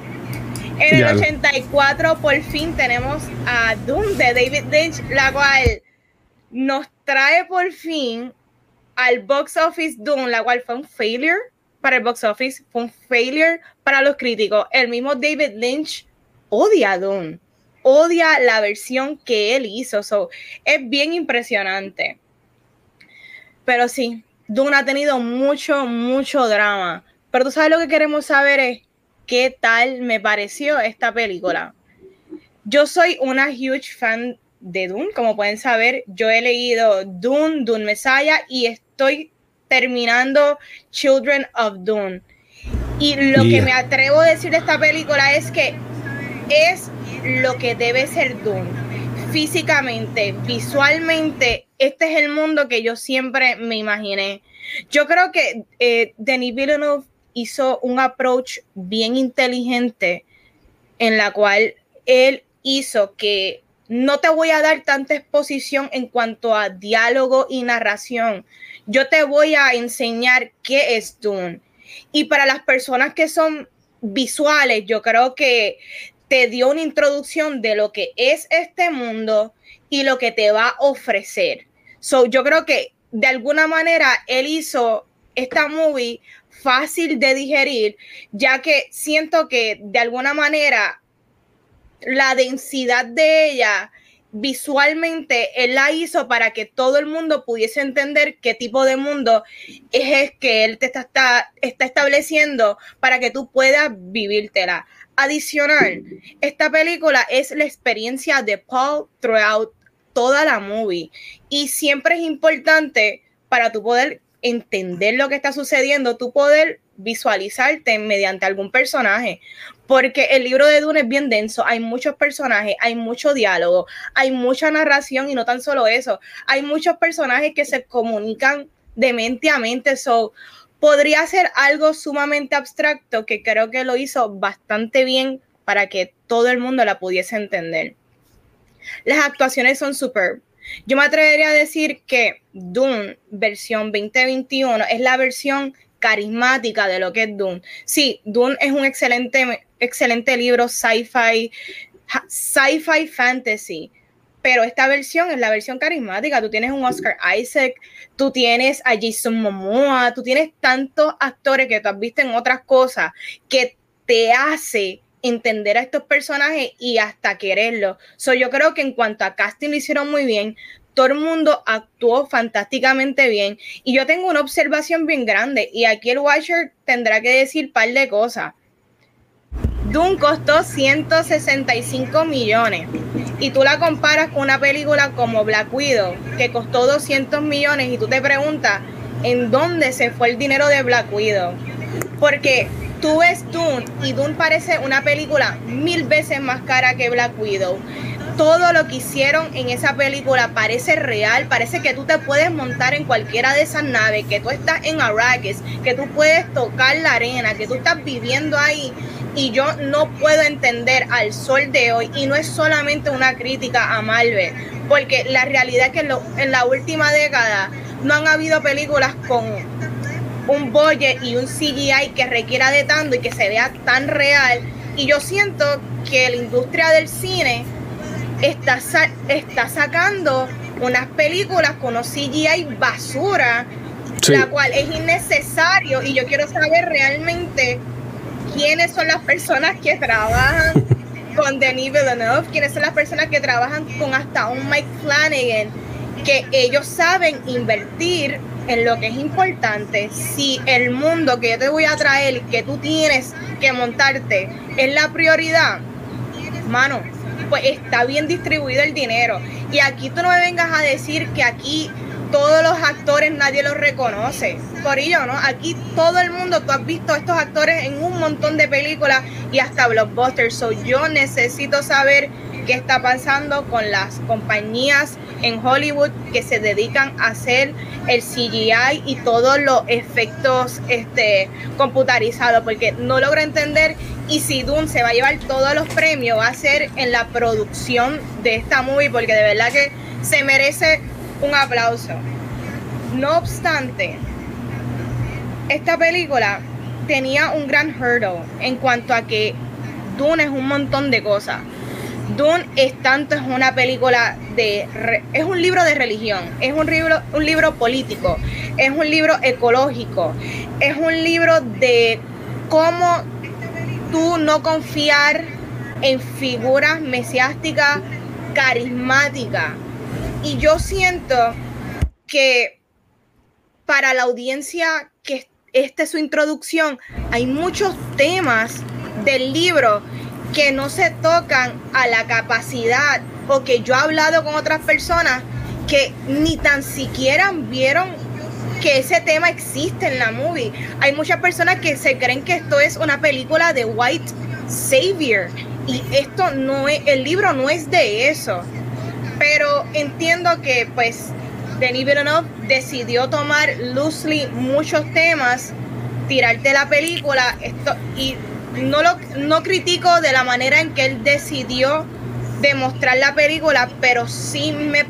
En el 84 por fin tenemos a Dune de David Lynch, la cual nos trae por fin al box office Dune, la cual fue un failure para el box office, fue un failure para los críticos. El mismo David Lynch odia a Dune, odia la versión que él hizo. So, es bien impresionante. Pero sí, Dune ha tenido mucho, mucho drama. Pero tú sabes lo que queremos saber es qué tal me pareció esta película. Yo soy una huge fan de Dune, como pueden saber, yo he leído Dune, Dune Messiah y estoy terminando Children of Dune. Y lo que me atrevo a decir de esta película es que es lo que debe ser Dune. Físicamente, visualmente, este es el mundo que yo siempre me imaginé. Yo creo que eh, Denis Villeneuve hizo un approach bien inteligente en la cual él hizo que no te voy a dar tanta exposición en cuanto a diálogo y narración. Yo te voy a enseñar qué es Dune. Y para las personas que son visuales, yo creo que te dio una introducción de lo que es este mundo y lo que te va a ofrecer. So, yo creo que de alguna manera él hizo esta movie fácil de digerir, ya que siento que de alguna manera la densidad de ella visualmente él la hizo para que todo el mundo pudiese entender qué tipo de mundo es que él te está, está, está estableciendo para que tú puedas vivírtela. Adicional, esta película es la experiencia de Paul throughout toda la movie. Y siempre es importante para tu poder entender lo que está sucediendo, tu poder visualizarte mediante algún personaje, porque el libro de Dune es bien denso, hay muchos personajes, hay mucho diálogo, hay mucha narración y no tan solo eso, hay muchos personajes que se comunican de mente a mente, so podría ser algo sumamente abstracto que creo que lo hizo bastante bien para que todo el mundo la pudiese entender. Las actuaciones son super. Yo me atrevería a decir que Dune versión 2021 es la versión carismática de lo que es Dune. Sí, Dune es un excelente, excelente libro sci-fi, sci-fi fantasy, pero esta versión es la versión carismática. Tú tienes un Oscar Isaac, tú tienes a Jason Momoa, tú tienes tantos actores que tú has visto en otras cosas que te hace entender a estos personajes y hasta quererlos. So, yo creo que en cuanto a casting lo hicieron muy bien todo el mundo actuó fantásticamente bien. Y yo tengo una observación bien grande. Y aquí el Watcher tendrá que decir un par de cosas. Doom costó 165 millones. Y tú la comparas con una película como Black Widow, que costó 200 millones. Y tú te preguntas, ¿en dónde se fue el dinero de Black Widow? Porque tú ves Dune y Dune parece una película mil veces más cara que Black Widow todo lo que hicieron en esa película parece real, parece que tú te puedes montar en cualquiera de esas naves, que tú estás en Arrakis, que tú puedes tocar la arena, que tú estás viviendo ahí. Y yo no puedo entender al sol de hoy, y no es solamente una crítica a Marvel, porque la realidad es que en, la última década no han habido películas con un budget y un CGI que requiera de tanto y que se vea tan real. Y yo siento que la industria del cine está, está sacando unas películas con unos CGI basura, la cual es innecesario y yo quiero saber realmente quiénes son las personas que trabajan con Denis Villeneuve, quiénes son las personas que trabajan con hasta un Mike Flanagan, que ellos saben invertir en lo que es importante. Si el mundo que yo te voy a traer, que tú tienes que montarte, es la prioridad, manos, pues está bien distribuido el dinero. Y aquí tú no me vengas a decir que aquí todos los actores nadie los reconoce. Por ello, ¿no? Aquí todo el mundo, tú has visto a estos actores en un montón de películas y hasta blockbusters. So, yo necesito saber qué está pasando con las compañías en Hollywood que se dedican a hacer el CGI y todos los efectos este, computarizados, porque no logro entender y si Dune se va a llevar todos los premios, va a ser en la producción de esta movie, porque de verdad que se merece un aplauso. No obstante, esta película tenía un gran hurdle en cuanto a que Dune es un montón de cosas. Dune es tanto, es una película de, es un libro de religión, es un libro, un libro político, es un libro ecológico, es un libro de cómo tú no confiar en figuras mesiásticas carismáticas y yo siento que para la audiencia que esta es su introducción, hay muchos temas del libro que no se tocan a la capacidad o que yo he hablado con otras personas que ni tan siquiera vieron que ese tema existe en la movie. Hay muchas personas que se creen que esto es una película de White Savior y esto no es, el libro no es de eso pero entiendo que pues Denis Villeneuve decidió tomar loosely muchos temas, tirarte la película, esto, y no lo no critico de la manera en que él decidió demostrar la película, pero sí me,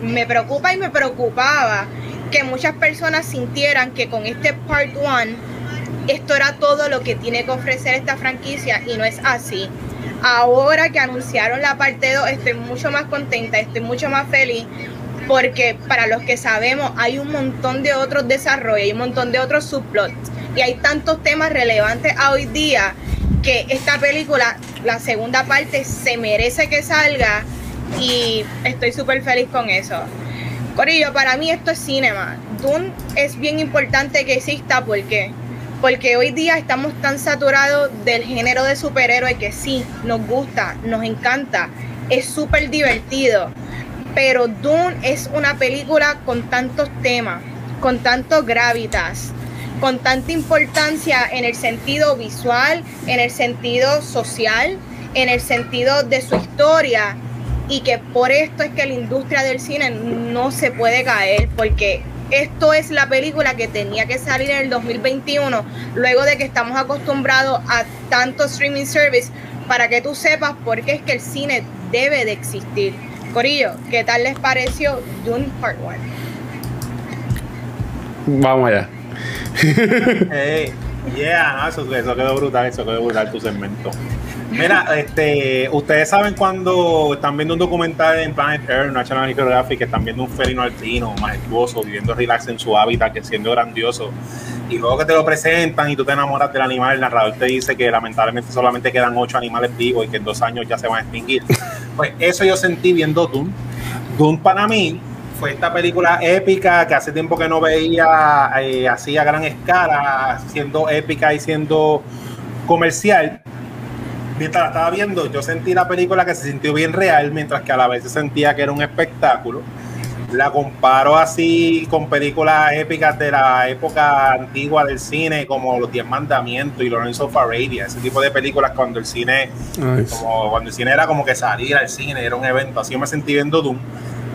me preocupa y me preocupaba que muchas personas sintieran que con este Part 1 esto era todo lo que tiene que ofrecer esta franquicia y no es así. Ahora que anunciaron la parte 2, estoy mucho más contenta, estoy mucho más feliz, porque para los que sabemos hay un montón de otros desarrollos, hay un montón de otros subplots, y hay tantos temas relevantes a hoy día que esta película, la segunda parte, se merece que salga y estoy súper feliz con eso. Corillo, para mí esto es cinema. Dune es bien importante que exista porque porque hoy día estamos tan saturados del género de superhéroe que sí, nos gusta, nos encanta, es súper divertido. Pero Dune es una película con tantos temas, con tantos gravitas, con tanta importancia en el sentido visual, en el sentido social, en el sentido de su historia. Y que por esto es que la industria del cine no se puede caer, porque esto es la película que tenía que salir en el 2021, luego de que estamos acostumbrados a tanto streaming service, para que tú sepas por qué es que el cine debe de existir. Corillo, ¿qué tal les pareció Dune Part 1? Vamos allá. hey, yeah, eso, eso quedó brutal, eso quedó brutal tu segmento. Mira, este, ustedes saben cuando están viendo un documental en Planet Earth, National Geographic, que están viendo un felino altino, majestuoso, viviendo relax en su hábitat, que siendo grandioso, y luego que te lo presentan y tú te enamoras del animal, el narrador te dice que lamentablemente solamente quedan ocho animales vivos y que en dos años ya se van a extinguir. Pues eso yo sentí viendo Dune. Dune para mí fue esta película épica que hace tiempo que no veía eh, así a gran escala, siendo épica y siendo comercial mientras la estaba viendo, yo sentí la película que se sintió bien real, mientras que a la vez se sentía que era un espectáculo. La comparo así con películas épicas de la época antigua del cine, como Los Diez Mandamientos y Lorenzo of ese tipo de películas cuando el cine, como cuando el cine era como que salir al cine, era un evento. Así me sentí viendo Doom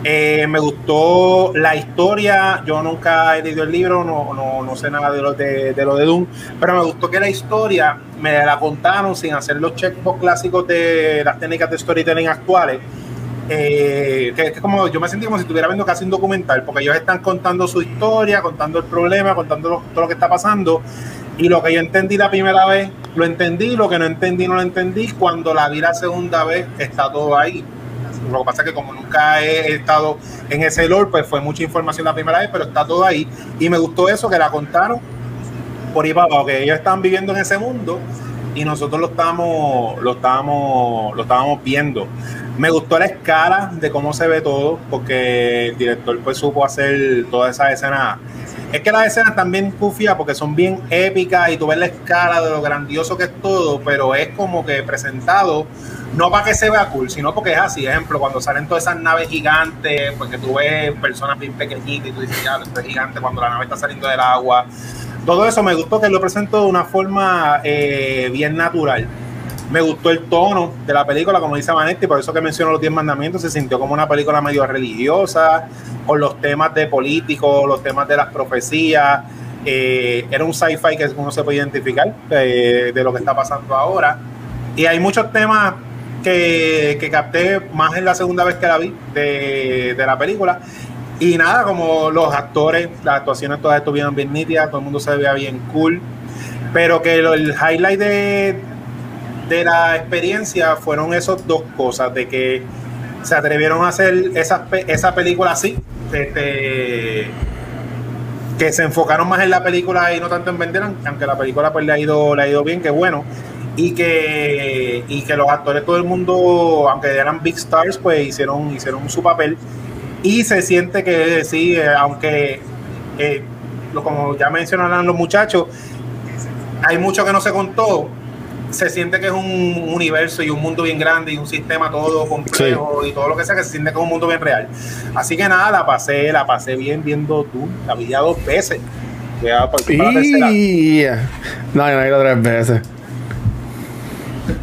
eh, me gustó la historia. Yo nunca he leído el libro, no, no, no sé nada de lo de, de, lo de Doom, pero me gustó que la historia me la contaron sin hacer los checkbox clásicos de las técnicas de storytelling actuales. Eh, que es como yo me sentí como si estuviera viendo casi un documental, porque ellos están contando su historia, contando el problema, contando todo lo que está pasando. Y lo que yo entendí la primera vez, lo entendí, lo que no entendí, no lo entendí. Cuando la vi la segunda vez, está todo ahí lo que pasa es que como nunca he estado en ese lore, pues fue mucha información la primera vez, pero está todo ahí. Y me gustó eso, que la contaron por ahí para abajo, que ellos están viviendo en ese mundo y nosotros lo estábamos, lo estábamos, lo estábamos viendo. Me gustó la escala de cómo se ve todo, porque el director pues supo hacer todas esas escenas. Es que las escenas también pufia porque son bien épicas y tú ves la escala de lo grandioso que es todo, pero es como que presentado no para que se vea cool, sino porque es así. Ejemplo, cuando salen todas esas naves gigantes, porque tú ves personas bien pequeñitas y tú dices, ya, esto es gigante cuando la nave está saliendo del agua. Todo eso me gustó que lo presentó de una forma eh, bien natural. Me gustó el tono de la película, como dice Vanetti, por eso que menciono los Diez Mandamientos, se sintió como una película medio religiosa, con los temas de políticos, los temas de las profecías. Eh, era un sci-fi que uno se puede identificar eh, de lo que está pasando ahora. Y hay muchos temas que, capté más en la segunda vez que la vi de, de, la película. Y nada, como los actores, las actuaciones todas estuvieron bien nítidas, todo el mundo se veía bien cool. Pero que el highlight de, de la experiencia fueron esos dos cosas, de que se atrevieron a hacer esa, esa película así, este, que se enfocaron más en la película y no tanto en vender, aunque la película pues le ha ido, le ha ido bien, que bueno y que, y que los actores, todo el mundo, aunque eran big stars, pues hicieron, hicieron su papel. Y se siente que sí, eh, aunque, eh, como ya mencionaron los muchachos, hay mucho que no se contó. Se siente que es un universo y un mundo bien grande y un sistema todo complejo y todo lo que sea, que se siente como un mundo bien real. Así que nada, la pasé, la pasé bien viendo tú, la vi ya dos veces. Ya, y... No, yo no he ido tres veces.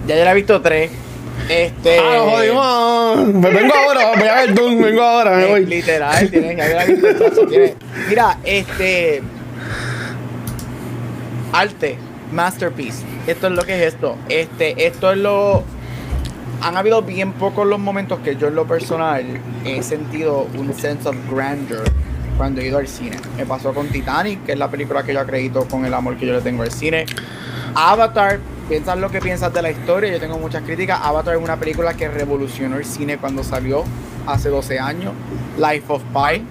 Ya yo la he visto tres. Este. Ah, jodimos. Me vengo ahora, voy a ver Doom, vengo ahora, me voy. Literal, tienes, la he visto. Mira, este. Arte, masterpiece. Esto es lo que es esto. Este, esto es lo. Han habido bien pocos los momentos que yo en lo personal he sentido un sense of grandeur cuando he ido al cine. Me pasó con Titanic, que es la película que yo acredito con el amor que yo le tengo al cine. Avatar, piensas lo que piensas de la historia, yo tengo muchas críticas. Avatar es una película que revolucionó el cine cuando salió hace 12 años. Life of Pi,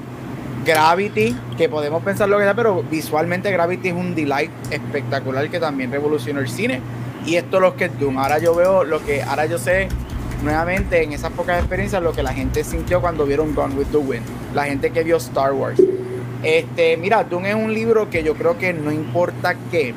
Gravity, que podemos pensar lo que sea, pero visualmente Gravity es un delight espectacular que también revolucionó el cine. Y esto es lo que es Doom. Ahora yo veo lo que, ahora yo sé nuevamente en esas pocas experiencias lo que la gente sintió cuando vieron Gone with the Wind. La gente que vio Star Wars. Este, mira, Doom es un libro que yo creo que no importa qué,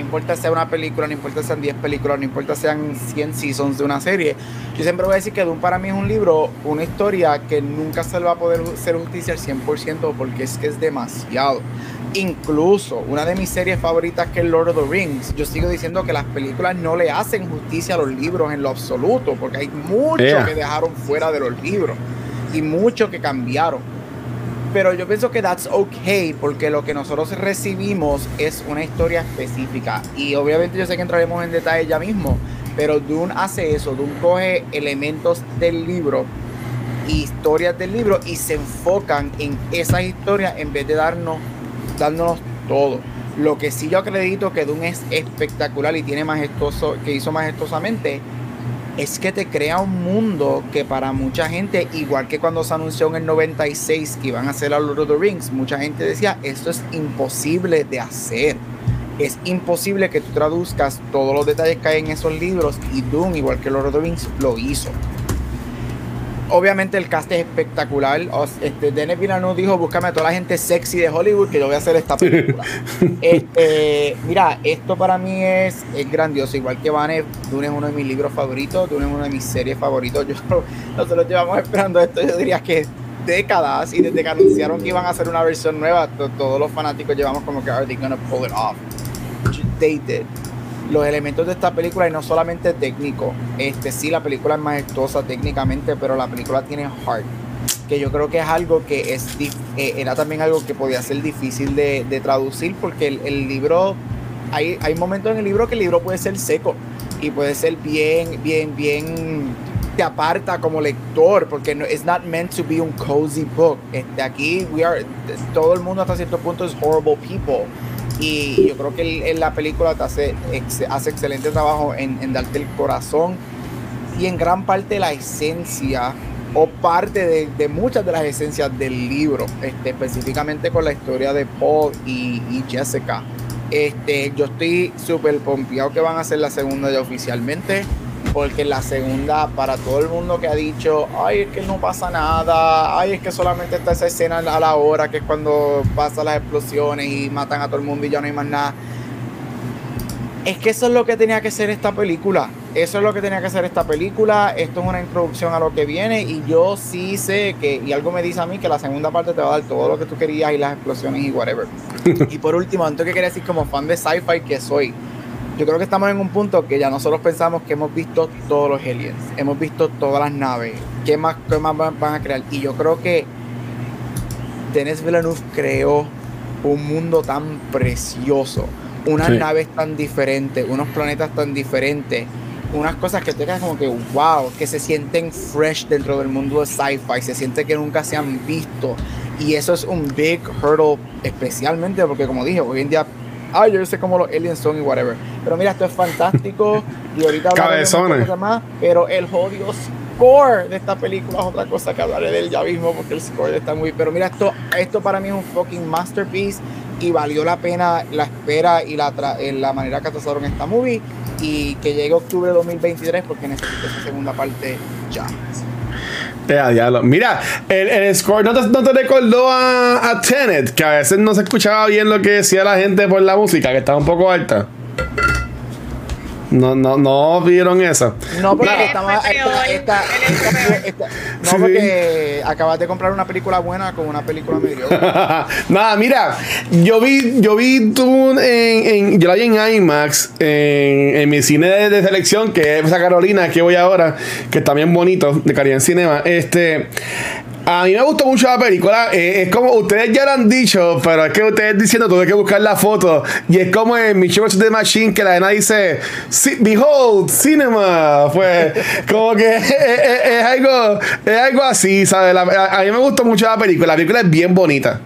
no importa sea una película, no importa sean 10 películas, no importa sean 100 seasons de una serie, yo siempre voy a decir que Doom para mí es un libro, una historia que nunca se le va a poder hacer justicia al 100% porque es que es demasiado. Incluso una de mis series favoritas que es Lord of the Rings, yo sigo diciendo que las películas no le hacen justicia a los libros en lo absoluto, porque hay mucho Yeah. que dejaron fuera de los libros y mucho que cambiaron. Pero yo pienso que that's okay porque lo que nosotros recibimos es una historia específica. Y obviamente yo sé que entraremos en detalle ya mismo. Pero Dune hace eso. Dune coge elementos del libro, historias del libro y se enfocan en esas historias en vez de darnos, dándonos todo. Lo que sí yo acredito que Dune es espectacular y tiene majestuoso, que hizo majestuosamente es que te crea un mundo que para mucha gente, igual que cuando se anunció en el 96 que iban a hacer a Lord of the Rings, mucha gente decía, esto es imposible de hacer. Es imposible que tú traduzcas todos los detalles que hay en esos libros y Doom, igual que Lord of the Rings, lo hizo. Obviamente el cast es espectacular. Este, Denis Villeneuve dijo, búscame a toda la gente sexy de Hollywood que yo voy a hacer esta película. Este, mira, esto para mí es, es grandioso. Igual que Vane, Dune es uno de mis libros favoritos, Dune es una de mis series favoritos. Yo, nosotros llevamos esperando esto, yo diría que décadas. Y desde que anunciaron que iban a hacer una versión nueva, to- todos los fanáticos llevamos como que, are they gonna pull it off? They did. Los elementos de esta película, y no solamente técnico, este sí, la película es majestuosa técnicamente, pero la película tiene heart que yo creo que es algo que es eh, era también algo que podía ser difícil de, de traducir porque el, el libro hay, hay momentos en el libro que el libro puede ser seco y puede ser bien bien bien te aparta como lector porque no it's not meant to be un cozy book. Este aquí we are todo el mundo hasta cierto punto es horrible people y yo creo que en la película te hace, hace excelente trabajo en, darte el corazón y en gran parte la esencia o parte de, muchas de las esencias del libro, este, específicamente con la historia de Paul y, y Jessica. Este, yo estoy súper pompeado que van a hacer la segunda ya oficialmente. Porque la segunda, para todo el mundo que ha dicho, ay, es que no pasa nada, ay, es que solamente está esa escena a la hora, que es cuando pasan las explosiones y matan a todo el mundo y ya no hay más nada. Es que eso es lo que tenía que ser esta película. Eso es lo que tenía que ser esta película. Esto es una introducción a lo que viene. Y yo sí sé que, y algo me dice a mí, que la segunda parte te va a dar todo lo que tú querías y las explosiones y whatever. y por último, antes que quería decir como fan de sci-fi que soy, yo creo que estamos en un punto que ya nosotros pensamos que hemos visto todos los aliens, hemos visto todas las naves, ¿qué más, qué más van a crear? Y yo creo que Denis Villeneuve creó un mundo tan precioso, unas naves tan diferentes, unos planetas tan diferentes, unas cosas que te quedas como que wow, que se sienten fresh dentro del mundo de sci-fi, se siente que nunca se han visto. Y eso es un big hurdle, especialmente porque, como dije, hoy en día ay, yo sé cómo los aliens son y whatever. Pero mira, esto es fantástico. y ahorita Cabezones. Más, pero el jodido score de esta película es otra cosa que hablaré de él ya mismo porque el score está muy. Pero mira, esto, esto para mí es un fucking masterpiece y valió la pena la espera y la, la manera que trataron esta movie y que llegue octubre de 2023 porque necesito esa segunda parte ya. Mira, el, score no te, recordó a, a Tenet, que a veces no se escuchaba bien lo que decía la gente por la música, que estaba un poco alta. No, no, no vieron eso. No, porque estamos. Esta, no, porque acabas de comprar una película buena con una película medio. Nada, mira, yo vi, yo vi tú en, en, yo la vi en IMAX, en, en mi cine de, selección, que es esa Carolina, que voy ahora, que está bien bonito, de Caribe Cinema. Este. A mí me gustó mucho la película. Eh, es como ustedes ya lo han dicho, pero es que ustedes diciendo tuve que buscar la foto. Y es como en Mission the Machine que la nena dice: Behold, cinema. Pues, como que es, algo, es algo así, ¿sabes? a, mí me gustó mucho la película. La película es bien bonita.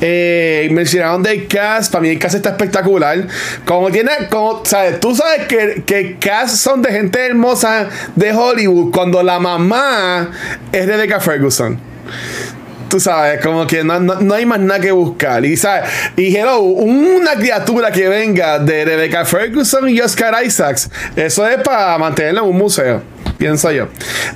Eh, mencionaron del cast. Para mí el cast está espectacular. Como tiene, como, ¿sabes? Tú sabes que, que cast son de gente hermosa de Hollywood cuando la mamá es Rebecca Ferguson tú sabes, como que no, hay más nada que buscar. Y, ¿sabes? y hello, una criatura que venga de Rebecca Ferguson y Oscar Isaacs, eso es para mantenerla en un museo pienso yo.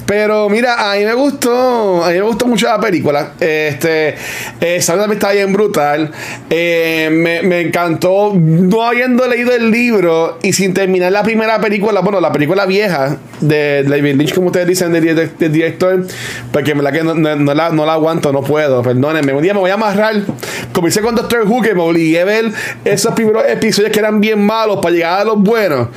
Pero mira, a mí me gustó, a mí me gustó mucho la película. Este, eh, también está bien brutal. Eh, me, encantó, no habiendo leído el libro y sin terminar la primera película, bueno, la película vieja de David Lynch, como ustedes dicen, del director, porque en verdad que no, la, no la aguanto, no puedo, perdónenme. Un día me voy a amarrar, como hice con Doctor Who, que me obligué a ver esos primeros episodios que eran bien malos para llegar a los buenos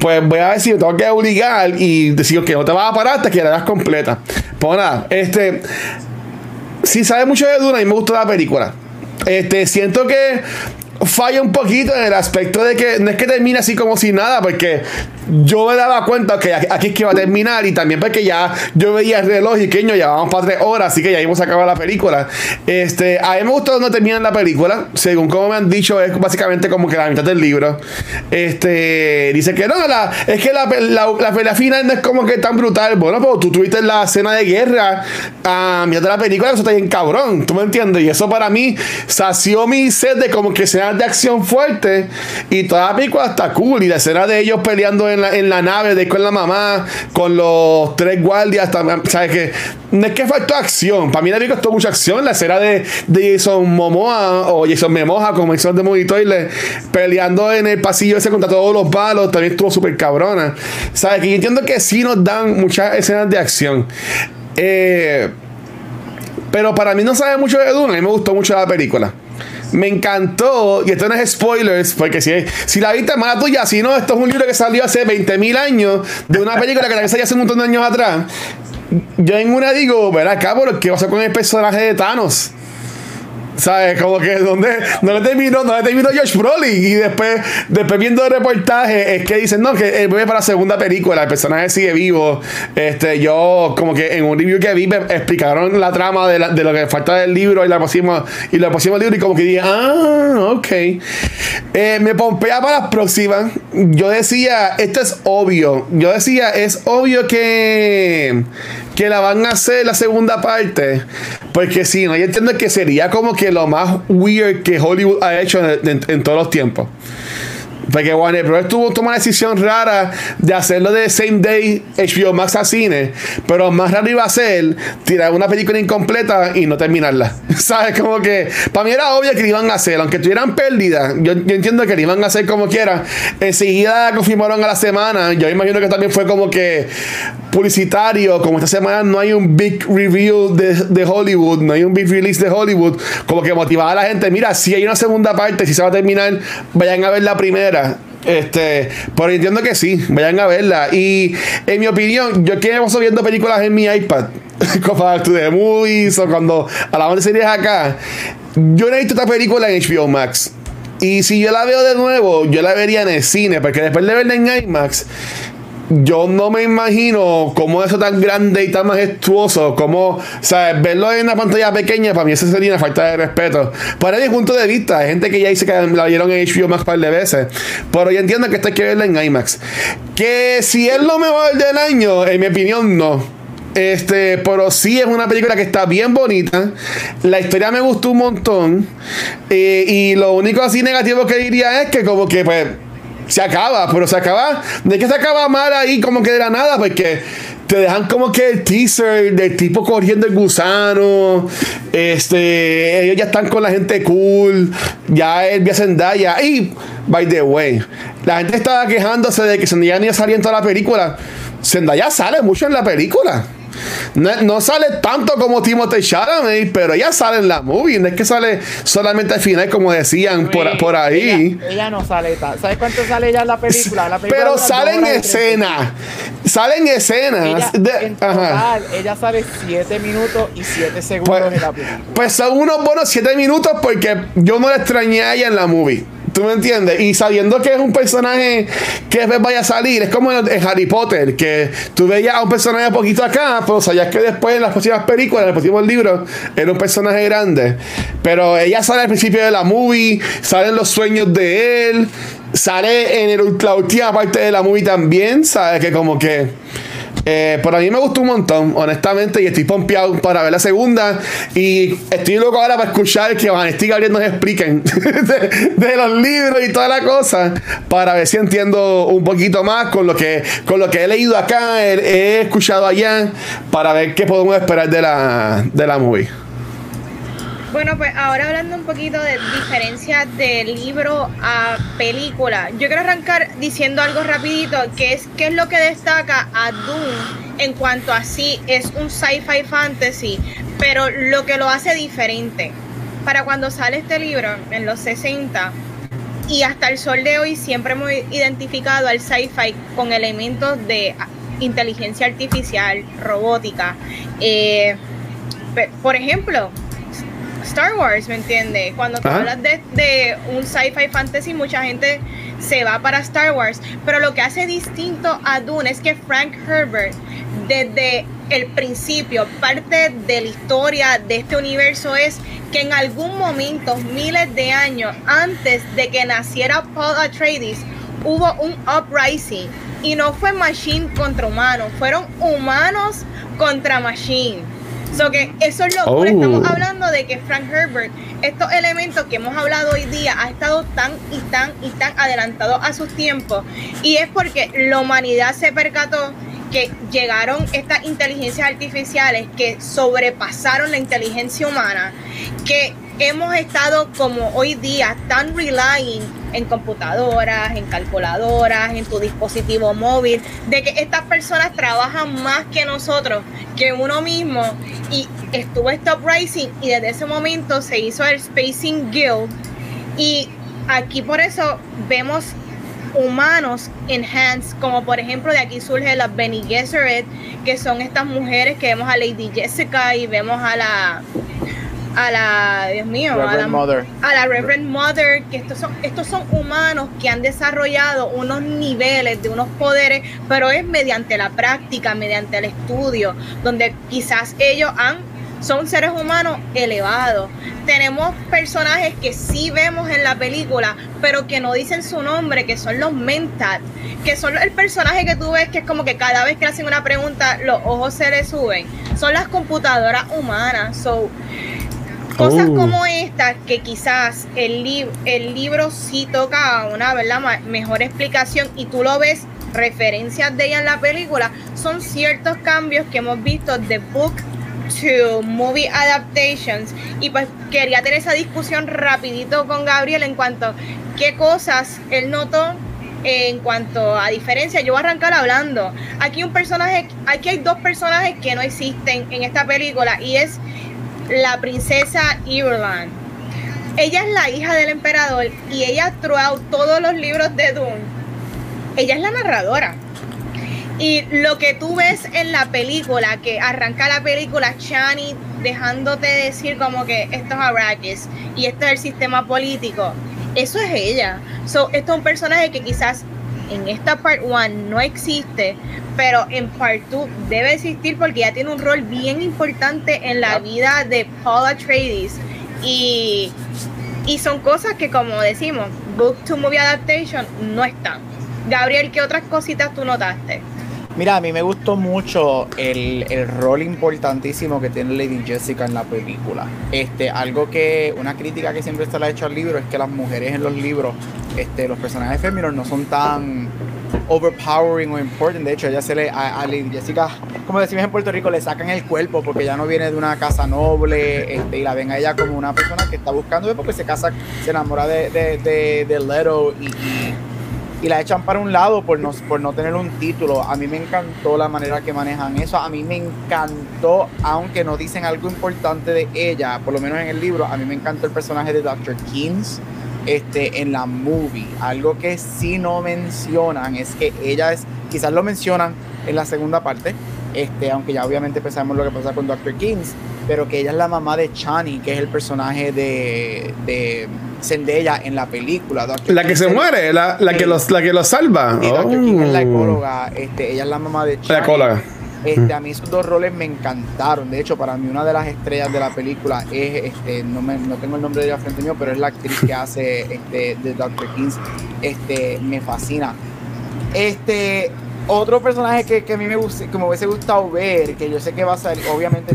pues voy a si me tengo que obligar y decir que no te vas a parar hasta que la veas completa. Pues nada, este. Si sabes mucho de Duna y me gustó la película. Este, siento que falla un poquito en el aspecto de que no es que termine así como si nada, porque yo me daba cuenta que aquí es que va a terminar y también porque ya yo veía el reloj y que ya vamos para tres horas, así que ya íbamos a acabar la película. Este, a mí me gustó donde termina la película, según como me han dicho, es básicamente como que la mitad del libro. Este, dice que no, la, es que la, la, final no es como que tan brutal. Bueno, pues tú tuviste la escena de guerra a mitad de la película, eso está bien cabrón, ¿tú me entiendes? Y eso para mí sació mi sed de como que de acción fuerte y toda la película está cool y la escena de ellos peleando en en la, nave de con la mamá, con los tres guardias. ¿Sabes que No es que faltó acción. Para mí me costó mucha acción. La escena de, de Jason Momoa o Jason Memoja, como hizo de Movie peleando en el pasillo ese contra todos los palos, también estuvo súper cabrona. ¿Sabes? Que entiendo que sí nos dan muchas escenas de acción. Eh, pero para mí no sabe mucho de Duna. A mí me gustó mucho la película me encantó, y esto no es spoilers, porque si, si la viste mala tuya, si no, esto es un libro que salió hace 20.000 años, de una película que la salió hace un montón de años atrás. Yo en una digo, verá acá, ¿qué pasó con el personaje de Thanos? ¿Sabes? Como que donde no le terminó, no le terminó Josh Brolin. Y después, después viendo el reportaje, es que dicen, no, que él vuelve para la segunda película, el personaje sigue vivo. Este, yo, como que en un review que vi, me explicaron la trama de, lo que falta del libro y la pusimos, y la pusimos libro, y como que dije, ah, ok. Eh, me pompea para las próximas. Yo decía, esto es obvio. Yo decía, es obvio que que la van a hacer la segunda parte. Porque si no, yo entiendo que sería como que lo más weird que Hollywood ha hecho en, todos los tiempos. Porque Warner Bros. tuvo una decisión rara de hacerlo de same day HBO Max a cine, pero más raro iba a ser tirar una película incompleta y no terminarla. ¿Sabes? Como que para mí era obvio que lo iban a hacer, aunque tuvieran pérdida, yo, yo entiendo que lo iban a hacer como quiera. Enseguida confirmaron a la semana, yo imagino que también fue como que publicitario, como esta semana no hay un big review de, de Hollywood, no hay un big release de Hollywood, como que motivaba a la gente, mira, si hay una segunda parte, si se va a terminar, vayan a ver la primera. Este, pero entiendo que sí, vayan a verla. Y en mi opinión, yo que paso viendo películas en mi iPad, como to the movies o cuando hablamos de series acá, yo no he visto esta película en HBO Max. Y si yo la veo de nuevo, yo la vería en el cine, porque después de verla en IMAX, yo no me imagino cómo eso tan grande y tan majestuoso, como, ¿sabes? Verlo en una pantalla pequeña, para mí eso sería una falta de respeto. Para mi punto de vista, hay gente que ya dice que la vieron en HBO Max un par de veces, pero yo entiendo que esto hay que verla en IMAX. Que si es lo mejor del año, en mi opinión, no. Este, pero sí es una película que está bien bonita. La historia me gustó un montón. Eh, y lo único así negativo que diría es que como que pues se acaba, pero se acaba. ¿De qué se acaba mal ahí como que de la nada? Porque te dejan como que el teaser del tipo corriendo el gusano. Este, ellos ya están con la gente cool. Ya el vía Zendaya. Y, by the way, la gente estaba quejándose de que Zendaya ni salía en toda la película. Zendaya sale mucho en la película. No, no, sale tanto como Timothée Chalamet, pero ella sale en la movie. No es que sale solamente al final, como decían por, por ahí. Ella, ella, no sale tan. ¿Sabes cuánto sale ella en la película? La película pero sale en escena. Sale en escena. Ella, de, en total, ella sale 7 minutos y 7 segundos pues, en la película. Pues son unos buenos 7 minutos porque yo no la extrañé a ella en la movie. ¿Tú me entiendes? Y sabiendo que es un personaje que vaya a salir, es como en Harry Potter, que tú veías a un personaje poquito acá, pero sabías que después en las próximas películas, en los próximos libros, era un personaje grande. Pero ella sale al principio de la movie, salen los sueños de él, sale en la última parte de la movie también, ¿sabes? Que como que eh, pero a mí me gustó un montón, honestamente, y estoy pompeado para ver la segunda. Y estoy loco ahora para escuchar que Vanesti y Gabriel nos expliquen de, de, los libros y toda la cosa, para ver si entiendo un poquito más con lo que, con lo que he leído acá, he, he escuchado allá, para ver qué podemos esperar de la, de la movie. Bueno, pues ahora hablando un poquito de diferencia de libro a película, yo quiero arrancar diciendo algo rapidito, que es qué es lo que destaca a Dune en cuanto a sí es un sci-fi fantasy, pero lo que lo hace diferente. Para cuando sale este libro en los 60 y hasta el sol de hoy siempre hemos identificado al sci-fi con elementos de inteligencia artificial, robótica. Eh, por ejemplo, Star Wars, ¿me entiendes? Cuando tú hablas de, de un sci-fi fantasy, mucha gente se va para Star Wars. Pero lo que hace distinto a Dune es que Frank Herbert, desde el principio, parte de la historia de este universo es que en algún momento, miles de años antes de que naciera Paul Atreides, hubo un uprising. Y no fue machine contra humanos, fueron humanos contra machine. So que eso es lo Oh. que estamos hablando de que Frank Herbert, estos elementos que hemos hablado hoy día, ha estado tan y tan y tan adelantado a sus tiempos. Y es porque la humanidad se percató que llegaron estas inteligencias artificiales que sobrepasaron la inteligencia humana, que hemos estado como hoy día tan relying en computadoras, en calculadoras, en tu dispositivo móvil, de que estas personas trabajan más que nosotros, que uno mismo, y estuvo este uprising y desde ese momento se hizo el Spacing Guild. Y aquí por eso vemos humanos enhanced, como por ejemplo de aquí surge la Benny Gesserit, que son estas mujeres que vemos a Lady Jessica y vemos a la a la Dios mío, a la, Reverend Mother. a la Reverend Mother, que estos son, estos son humanos que han desarrollado unos niveles de unos poderes, pero es mediante la práctica, mediante el estudio, donde quizás ellos han son seres humanos elevados. Tenemos personajes que sí vemos en la película, pero que no dicen su nombre, que son los mentat, que son el personaje que tú ves que es como que cada vez que hacen una pregunta, los ojos se le suben. Son las computadoras humanas. So, cosas Oh. como esta, que quizás el, lib- el libro sí toca una ¿verdad? mejor explicación y tú lo ves, referencias de ella en la película, son ciertos cambios que hemos visto de book to movie adaptations. Y pues quería tener esa discusión rapidito con Gabriel en cuanto a qué cosas él notó en cuanto a diferencia, yo voy a arrancar hablando. Aquí un personaje, aquí hay dos personajes que no existen en esta película y es la princesa Irulan. Ella es la hija del emperador y ella throughout todos los libros de Dune. Ella es la narradora. Y lo que tú ves en la película, que arranca la película, Chani dejándote decir como que esto es Arrakis y esto es el sistema político, eso es ella. So, esto es un personaje que quizás en esta part 1 no existe, pero en part 2 debe existir porque ya tiene un rol bien importante en la vida de Paul Atreides. Y, y son cosas que, como decimos, book to movie adaptation no están. Gabriel, ¿qué otras cositas tú notaste? Mira, a mí me gustó mucho el, el rol importantísimo que tiene Lady Jessica en la película. Este, algo que, una crítica que siempre se le ha hecho al libro es que las mujeres en los libros, este, los personajes femeninos no son tan overpowering o important. De hecho, ella se le, a, Lady Jessica, como decimos en Puerto Rico, le sacan el cuerpo porque ella no viene de una casa noble, este, y la ven a ella como una persona que está buscando porque se casa, se enamora de, de, de, Leto y y la echan para un lado por no, por no tener un título. A mí me encantó la manera que manejan eso. A mí me encantó, aunque no dicen algo importante de ella, por lo menos en el libro, a mí me encantó el personaje de Dr. Kings este, en la movie. Algo que sí no mencionan es que ella es, quizás lo mencionan en la segunda parte, este, aunque ya obviamente pensamos lo que pasa con Dr. Kings, pero que ella es la mamá de Chani, que es el personaje de, de Zendaya en la película. Dr. La que se muere, la, la, que, los, la que los salva. y Dr. King es la Oh. ecóloga, este, ella es la mamá de La Chani. ecóloga. Este, a mí esos dos roles me encantaron. De hecho, para mí una de las estrellas de la película es, este, no, me, no tengo el nombre de ella frente mío, pero es la actriz que hace este, de Dr. Kings. Este, me fascina. Este, otro personaje que, que a mí me, gust- que me hubiese gustado ver, que yo sé que va a salir, obviamente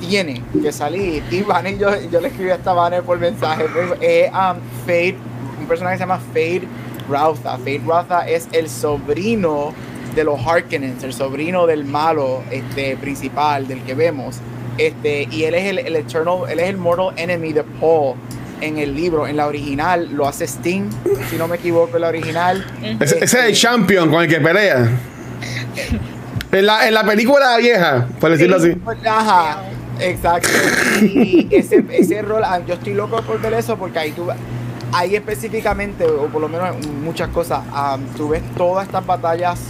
tiene que salir. Y Vanny, yo, yo le escribí a esta Vanny por mensaje, es um, Fade, un personaje que se llama Fade Rautha. Fade Rautha es el sobrino de los Harkonnens, el sobrino del malo este, principal, del que vemos. Este, y él es el, el Eternal, él es el Mortal Enemy de Paul en el libro. En la original lo hace Sting, si no me equivoco, en la original. Ese, ese es el Este, champion con el que pelea. En la, en la película vieja, por decirlo así. Ajá, exacto. Y ese, ese rol, ah, yo estoy loco por ver eso porque ahí tú, ahí específicamente, o por lo menos en muchas cosas, ah, tú ves todas estas batallas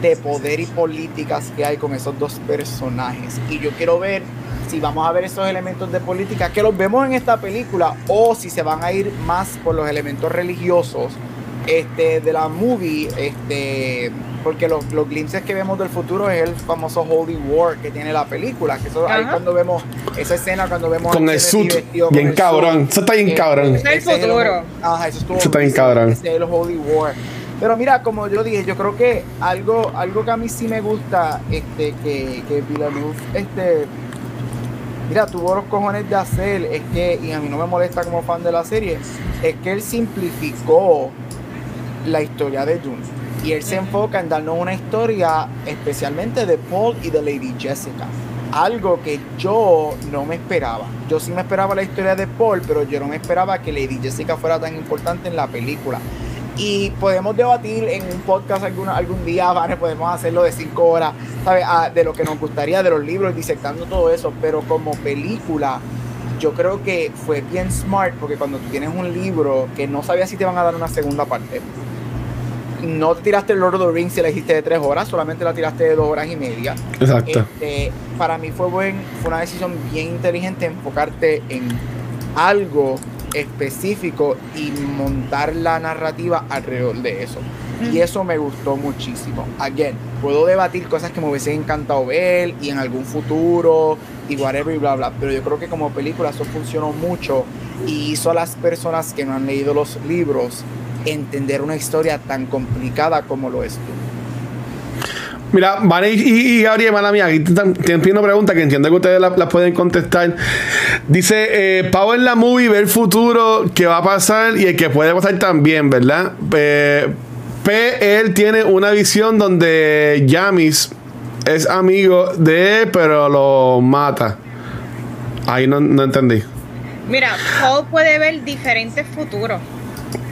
de poder y políticas que hay con esos dos personajes. Y yo quiero ver si vamos a ver esos elementos de política que los vemos en esta película o si se van a ir más por los elementos religiosos este, de la movie, este, porque los, los glimpses que vemos del futuro es el famoso Holy War que tiene la película, que eso ahí cuando vemos esa escena cuando vemos Con a el suit, bien cabrón. Eso está bien eh, cabrón. Es el ese el- futuro. ajá, eso estuvo Eso está bien cabrón. ese es el Holy War. Pero mira, como yo dije, yo creo que algo, algo que a mí sí me gusta, este, que, que Villeneuve, este, mira, tuvo los cojones de hacer, es que, y a mí no me molesta como fan de la serie, es que él simplificó la historia de Dune. Y él se enfoca en darnos una historia especialmente de Paul y de Lady Jessica. Algo que yo no me esperaba. Yo sí me esperaba la historia de Paul, pero yo no me esperaba que Lady Jessica fuera tan importante en la película. Y podemos debatir en un podcast alguna, algún día, ¿vale? podemos hacerlo de cinco horas, ¿sabes? Ah, de lo que nos gustaría, de los libros, disectando todo eso, pero como película, yo creo que fue bien smart, porque cuando tú tienes un libro que no sabías si te van a dar una segunda parte, no te tiraste el Lord of the Rings y la hiciste de tres horas, solamente la tiraste de dos horas y media. Exacto. Este, para mí fue, buen, fue una decisión bien inteligente enfocarte en algo específico y montar la narrativa alrededor de eso. Y eso me gustó muchísimo. Again, puedo debatir cosas que me hubiese encantado ver y en algún futuro y whatever y bla bla. Pero yo creo que como película eso funcionó mucho y hizo a las personas que no han leído los libros entender una historia tan complicada como lo es tú. Mira, Vane y, y Gabriel, mala mía, aquí tienen una pregunta que entiendo que ustedes las la pueden contestar. Dice, eh, Pau en la movie ve el futuro que va a pasar y el que puede pasar también, ¿verdad? Eh, P, él tiene una visión donde Yamis es amigo de él, pero lo mata. Ahí no, no entendí. Mira, Paul puede ver diferentes futuros.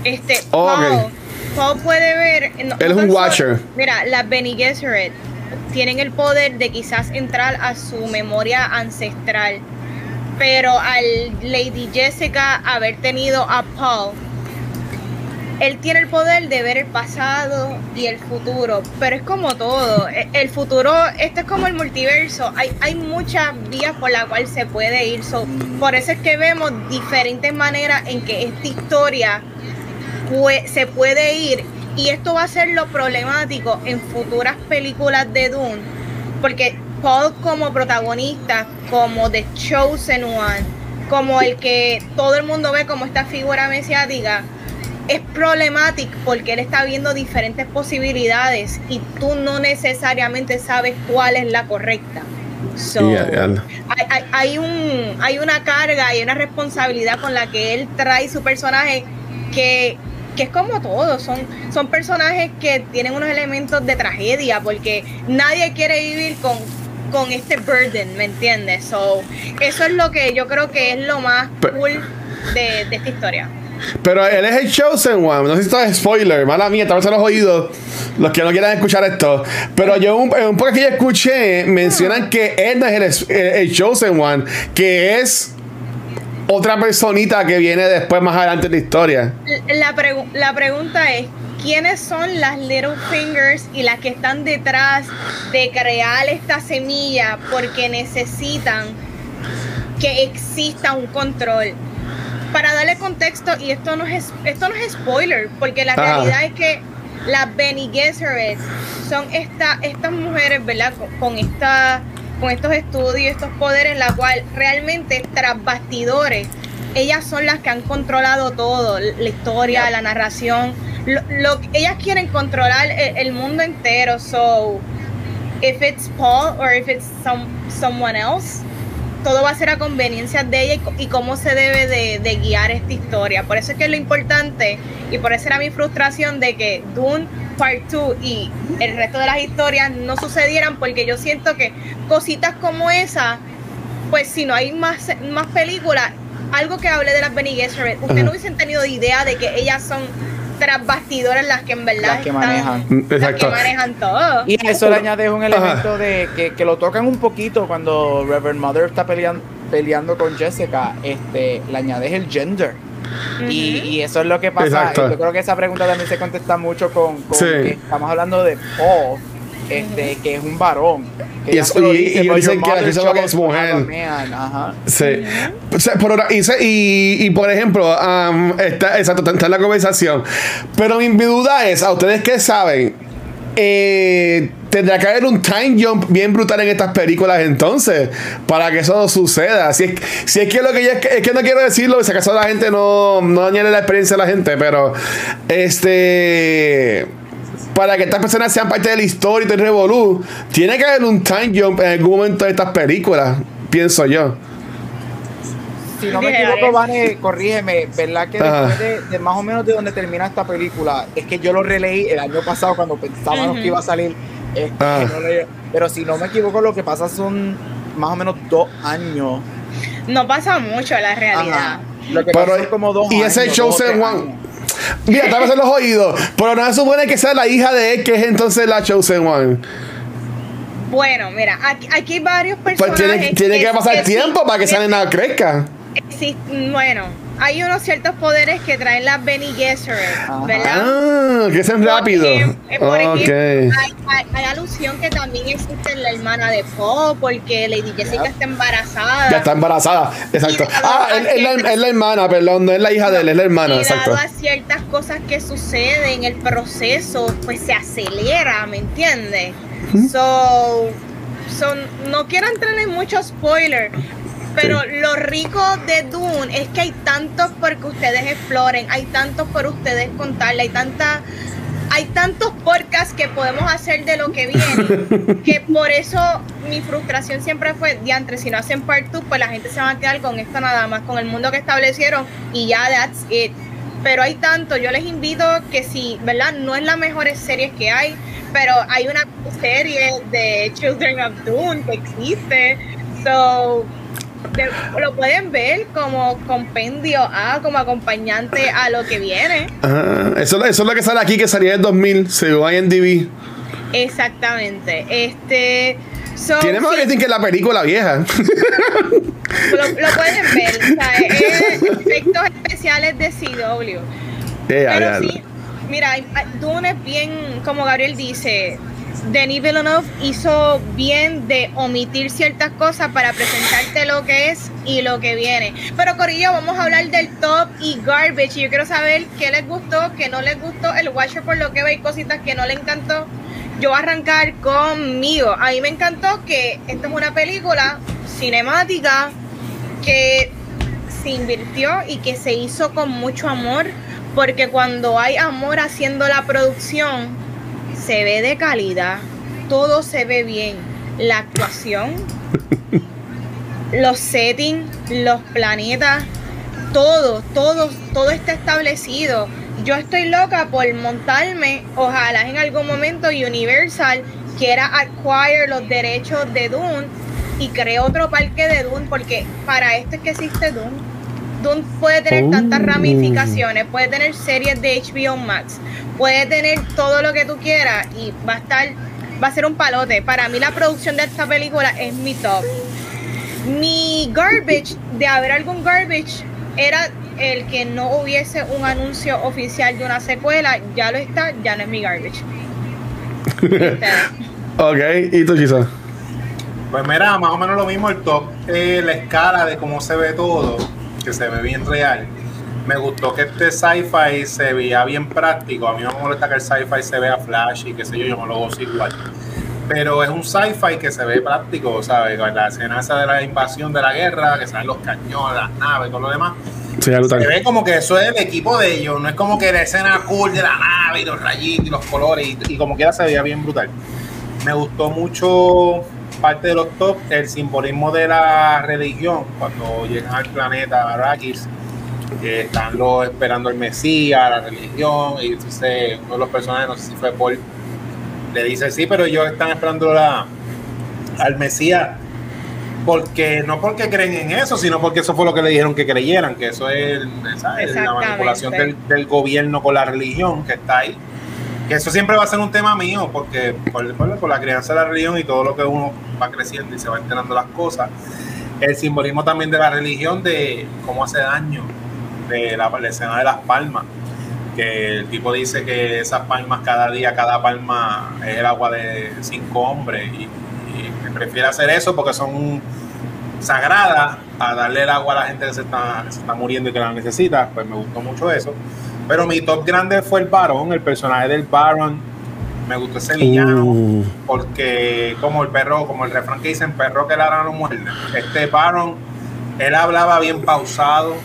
Este, Oh, Paul, puede ver. no- Él es un watcher. solo- mira, las Bene Gesserit tienen el poder de quizás entrar a su memoria ancestral. Pero al Lady Jessica haber tenido a Paul, él tiene el poder de ver el pasado y el futuro, pero es como todo. E- El futuro, este es como el multiverso. Hay, hay muchas vías por las cuales se puede ir. So, por eso es que vemos diferentes maneras en que esta historia se puede ir. Y esto va a ser lo problemático en futuras películas de Dune. Porque Paul como protagonista, como The Chosen One, como el que todo el mundo ve como esta figura mesiática, es problemático porque él está viendo diferentes posibilidades y tú no necesariamente sabes cuál es la correcta. So, hay un, hay una carga y una responsabilidad con la que él trae su personaje que, que es como todo, son, son personajes que tienen unos elementos de tragedia porque nadie quiere vivir con, con este burden, ¿me entiendes? So, eso es lo que yo creo que es lo más cool de, de esta historia. Pero él es el Chosen One. No sé si esto es spoiler. Mala mía, tal vez se los oídos. Los que no quieran escuchar esto. Pero yo un, poco que yo escuché, mencionan que él no es el, el- el Chosen One. Que es otra personita que viene después, más adelante en la historia. La, pregu- la pregunta es, ¿quiénes son las Little Fingers y las que están detrás de crear esta semilla porque necesitan que exista un control? Para darle contexto, y esto no es, esto no es spoiler, porque la Ajá. realidad es que las Bene Gesserit son esta, estas mujeres, ¿verdad? Con, con esta, con estos estudios, estos poderes, la cual realmente tras bastidores, ellas son las que han controlado todo, la historia, la narración. Lo, lo- ellas quieren controlar el, el mundo entero. So, if it's Paul or if it's some, someone else, todo va a ser a conveniencia de ella y, cómo se debe de, de guiar esta historia. Por eso es que es lo importante y por eso era mi frustración de que Dune Part 2 y el resto de las historias no sucedieran porque yo siento que cositas como esa, pues si no hay más, más películas, algo que hable de las Bene Gesserit, ustedes no hubiesen tenido idea de que ellas son tras bastidores las que en verdad Las que están- manejan. Mm, las exacto. que manejan todo. Y a eso le añades un elemento de que, que lo tocan un poquito cuando Reverend Mother está peleando, peleando con Jessica, este, le añades el gender. y, y eso es lo que pasa. Yo creo que esa pregunta también se contesta mucho con, con Sí. que estamos hablando de Paul, este, que es un varón. Que Y lo y- dice, y "But dicen que la que es mujer". man". Ajá. Sí. O sea, por ahora- y, y- por ejemplo, está, exacto, está en la conversación. Pero mi, duda es, ¿a ustedes qué saben? Eh, tendrá que haber un time jump bien brutal en estas películas entonces para que eso no suceda. Si es, si es que lo que yo, es que no quiero decirlo, si acaso la gente no, no dañale la experiencia a la gente, pero este para que estas personas sean parte de la historia y del revolú, tiene que haber un time jump en algún momento de estas películas, pienso yo. Si no me equivoco, Alex. Vane, corrígeme, ¿verdad que Ajá. después de, de más o menos de donde termina esta película, es que yo lo releí el año pasado cuando pensábamos que iba a salir, este, Ah. no le- pero si no me equivoco, lo que pasa son más o menos dos años. No pasa mucho la realidad. Ajá. Lo que Pero- pasa son como dos y años. ese show dos o Mira, tal vez en los oídos. Pero no se supone que sea la hija de él, que es entonces la Chosen One. Bueno, mira, aquí, aquí hay varios Pues personajes. tiene, tiene que pasar tiempo para que esa nena crezca. sí, bueno, hay unos ciertos poderes que traen las Bene Gesserit. ¿verdad? Ah, que sean rápido. Porque, por ejemplo, Ok. hay, hay- hay alusión que también existe en la hermana de Poe, porque Lady Jessica está embarazada. Ya está embarazada. Exacto. Ah, es, es la, es la hermana, perdón, no es la hija de él, es la hermana, y exacto. dado a ciertas cosas que suceden, el proceso pues se acelera, ¿me entiendes? So, so, no quiero entrar en muchos spoilers, pero lo rico de Dune es que hay tantos por que ustedes exploren, hay tantos por ustedes contarle, hay tanta, hay tantos podcasts que podemos hacer de lo que viene, que por eso mi frustración siempre fue, diantre, si no hacen part 2, pues la gente se va a quedar con esto nada más, con el mundo que establecieron y ya, that's it. Pero hay tanto, yo les invito que si, ¿verdad? No es la mejores series que hay, pero hay una serie de Children of Dune que existe. So, lo pueden ver como compendio A, como acompañante a lo que viene. eso, eso es lo que sale aquí, que salía en 2000, según IMDb. Exactamente. Este. Tiene más que la película vieja. Lo, pueden ver. O sea, es efectos especiales de CW. Pero sí, mira, Dune es bien, como Gabriel dice, Denis Villeneuve hizo bien de omitir ciertas cosas para presentarte lo que es y lo que viene. Pero Corillo, vamos a hablar del top y garbage. Y yo quiero saber qué les gustó, qué no les gustó, el Watcher por lo que ve y cositas que no le encantó. Yo voy a arrancar conmigo. A mí me encantó que esta es una película cinemática que se invirtió y que se hizo con mucho amor. Porque cuando hay amor haciendo la producción, se ve de calidad, todo se ve bien. La actuación, los settings, los planetas, todo, todo, todo está establecido. Yo estoy loca por montarme, ojalá en algún momento Universal quiera acquire los derechos de Dune y cree otro parque de Dune, porque para esto es que existe Dune. Dune puede tener tantas oh. ramificaciones, puede tener series de HBO Max, puede tener todo lo que tú quieras y va a estar, va a ser un palote. Para mí la producción de esta película es mi top. Mi garbage, de haber algún garbage, era el que no hubiese un anuncio oficial de una secuela, ya lo está, ya no es mi garbage. ok, ¿y tú, Chisa? Pues mira, más o menos lo mismo el top, eh, la escala de cómo se ve todo, que se ve bien real me gustó que este sci-fi se veía bien práctico. A mí no me molesta que el sci-fi se vea flash y qué sé yo, yo me lo gozo igual. Pero es un sci-fi que se ve práctico, ¿sabes? La escena esa de la invasión de la guerra, que salen los cañones, las naves todo lo demás. se ve como que eso es el equipo de ellos, no es como que la escena cool de la nave y los rayitos y los colores y, y como quiera se veía bien brutal. Me gustó mucho parte de los top, el simbolismo de la religión cuando llegan al planeta Arrakis que están los, esperando el Mesías, la religión, y entonces uno de los personajes, no sé si fue Paul, le dice, sí, pero ellos están esperando la, al Mesías, porque no porque creen en eso, sino porque eso fue lo que le dijeron que creyeran, que eso es la manipulación del, del, gobierno con la religión que está ahí. Que eso siempre va a ser un tema mío, porque por, por la crianza de la religión y todo lo que uno va creciendo y se va enterando las cosas, el simbolismo también de la religión, de cómo hace daño de la, escena de las palmas, que el tipo dice que esas palmas cada día, cada palma es el agua de cinco hombres y, prefiere hacer eso porque son sagradas a darle el agua a la gente que se está, se está muriendo y que la necesita, pues me gustó mucho eso. Pero mi top grande fue el Baron, el personaje del Baron. Me gustó ese villano uh. porque como el perro, como el refrán que dicen, perro que la no muerde. Este Baron, él hablaba bien pausado,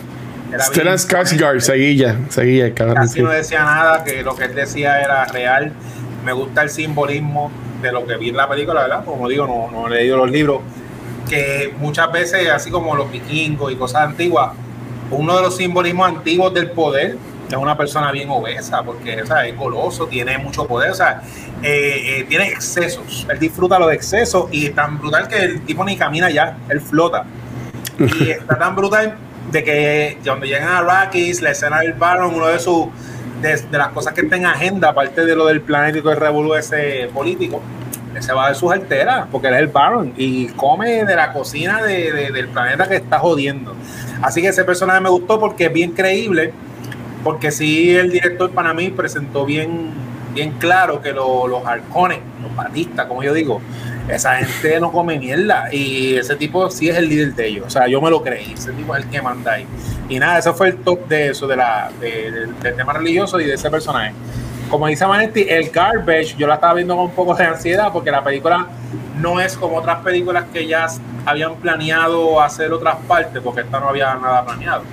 Stellan Skarsgård, seguía, seguía, cabrón. Casi no decía nada, que lo que él decía era real. Me gusta el simbolismo de lo que vi en la película, ¿verdad? Como digo, no, no he leído los libros, que muchas veces, así como los vikingos y cosas antiguas, uno de los simbolismos antiguos del poder es una persona bien obesa, porque o sea, es goloso, tiene mucho poder, o sea, eh, eh, tiene excesos. Él disfruta los excesos y es tan brutal que el tipo ni camina ya, él flota. Y está tan brutal de que cuando llegan a Arrakis, la escena del Baron, uno de sus de, las cosas que está en agenda, aparte de lo del planeta y todo el revolú ese político, se va de sus alteras, porque él es el Baron y come de la cocina de, del planeta que está jodiendo. Así que ese personaje me gustó porque es bien creíble, porque sí el director para mí presentó bien, bien claro que los halcones, los batistas, como yo digo, esa gente no come mierda y ese tipo sí es el líder de ellos. O sea, yo me lo creí, ese tipo es el que manda ahí. Y nada, eso fue el top de eso, de la, del tema religioso y de ese personaje. Como dice Manetti, el garbage yo la estaba viendo con un poco de ansiedad porque la película no es como otras películas que ya habían planeado hacer otras partes, porque esta no había nada planeado.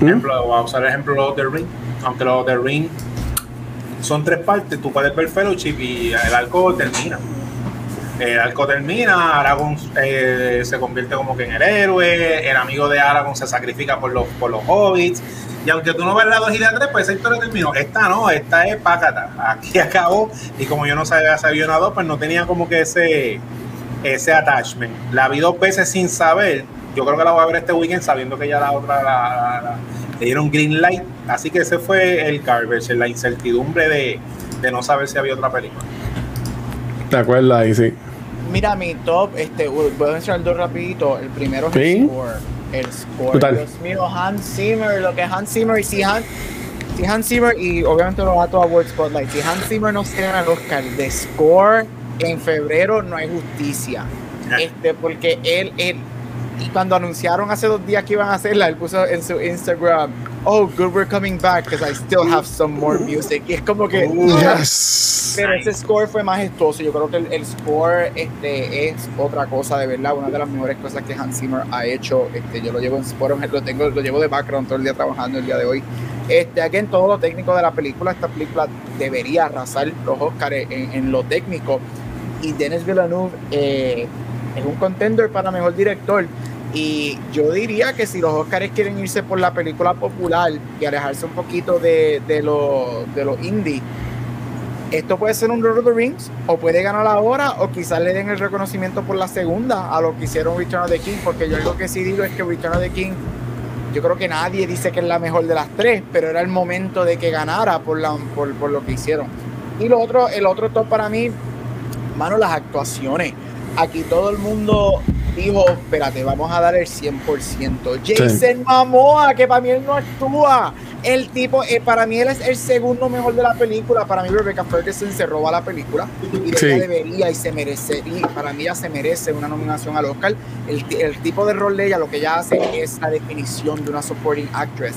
¿Mm? Ejemplo, vamos a usar el ejemplo de The Ring, aunque los The Ring son tres partes, tú puedes ver Fellowship y el arco termina. El arco termina, Aragorn eh, se convierte como que en el héroe, el amigo de Aragorn se sacrifica por los, por los hobbits, y aunque tú no ves la 2 y la 3, pues esa historia terminó. Esta no, esta es pácata. Aquí acabó, y como yo no sabía sabía una 2, pues no tenía como que ese, ese attachment. La vi dos veces sin saber, yo creo que la voy a ver este weekend sabiendo que ya la otra la, le dieron green light, así que ese fue el garbage, la incertidumbre de, de no saber si había otra película. ¿Te acuerdas ahí, sí? Mira, mi top, este, voy a mencionar dos rapidito. El primero es ¿Sí? el score. El score. Total. Dios mío, Hans Zimmer, lo que es Hans Zimmer y si Hans, si Hans Zimmer y obviamente lo va a World Spotlight. Si Hans Zimmer no se gana el Oscar de score en febrero no hay justicia. Este, porque él, él, cuando anunciaron hace dos días que iban a hacerla, él puso en su Instagram, oh, good we're coming back because I still have some more music. Y es como que, Yes. pero ese score fue majestuoso. Yo creo que el, el score este, es otra cosa, de verdad. Una de las mejores cosas que Hans Zimmer ha hecho. Este, yo lo llevo en Spotify, lo tengo, lo llevo de background todo el día trabajando el día de hoy. Este, aquí en todo lo técnico de la película, esta película debería arrasar los Oscars en, en lo técnico. Y Denis Villeneuve eh, es un contender para mejor director. Y yo diría que si los Oscars quieren irse por la película popular y alejarse un poquito de, de lo, de los indie, esto puede ser un Lord of the Rings, o puede ganar ahora, o quizás le den el reconocimiento por la segunda a lo que hicieron Return of the King, porque yo algo que sí digo es que Return of the King, yo creo que nadie dice que es la mejor de las tres, pero era el momento de que ganara por, la, por, por lo que hicieron. Y lo otro, el otro top para mí, mano, las actuaciones. Aquí todo el mundo dijo, espérate, vamos a dar el 100%. Jason Momoa, que para mí él no actúa. El tipo, eh, para mí él es el segundo mejor de la película. Para mí Rebecca Ferguson se roba la película y Sí. ella debería y se merece. Y para mí ella se merece una nominación al Oscar. El, el tipo de rol de ella, lo que ella hace es la definición de una supporting actress.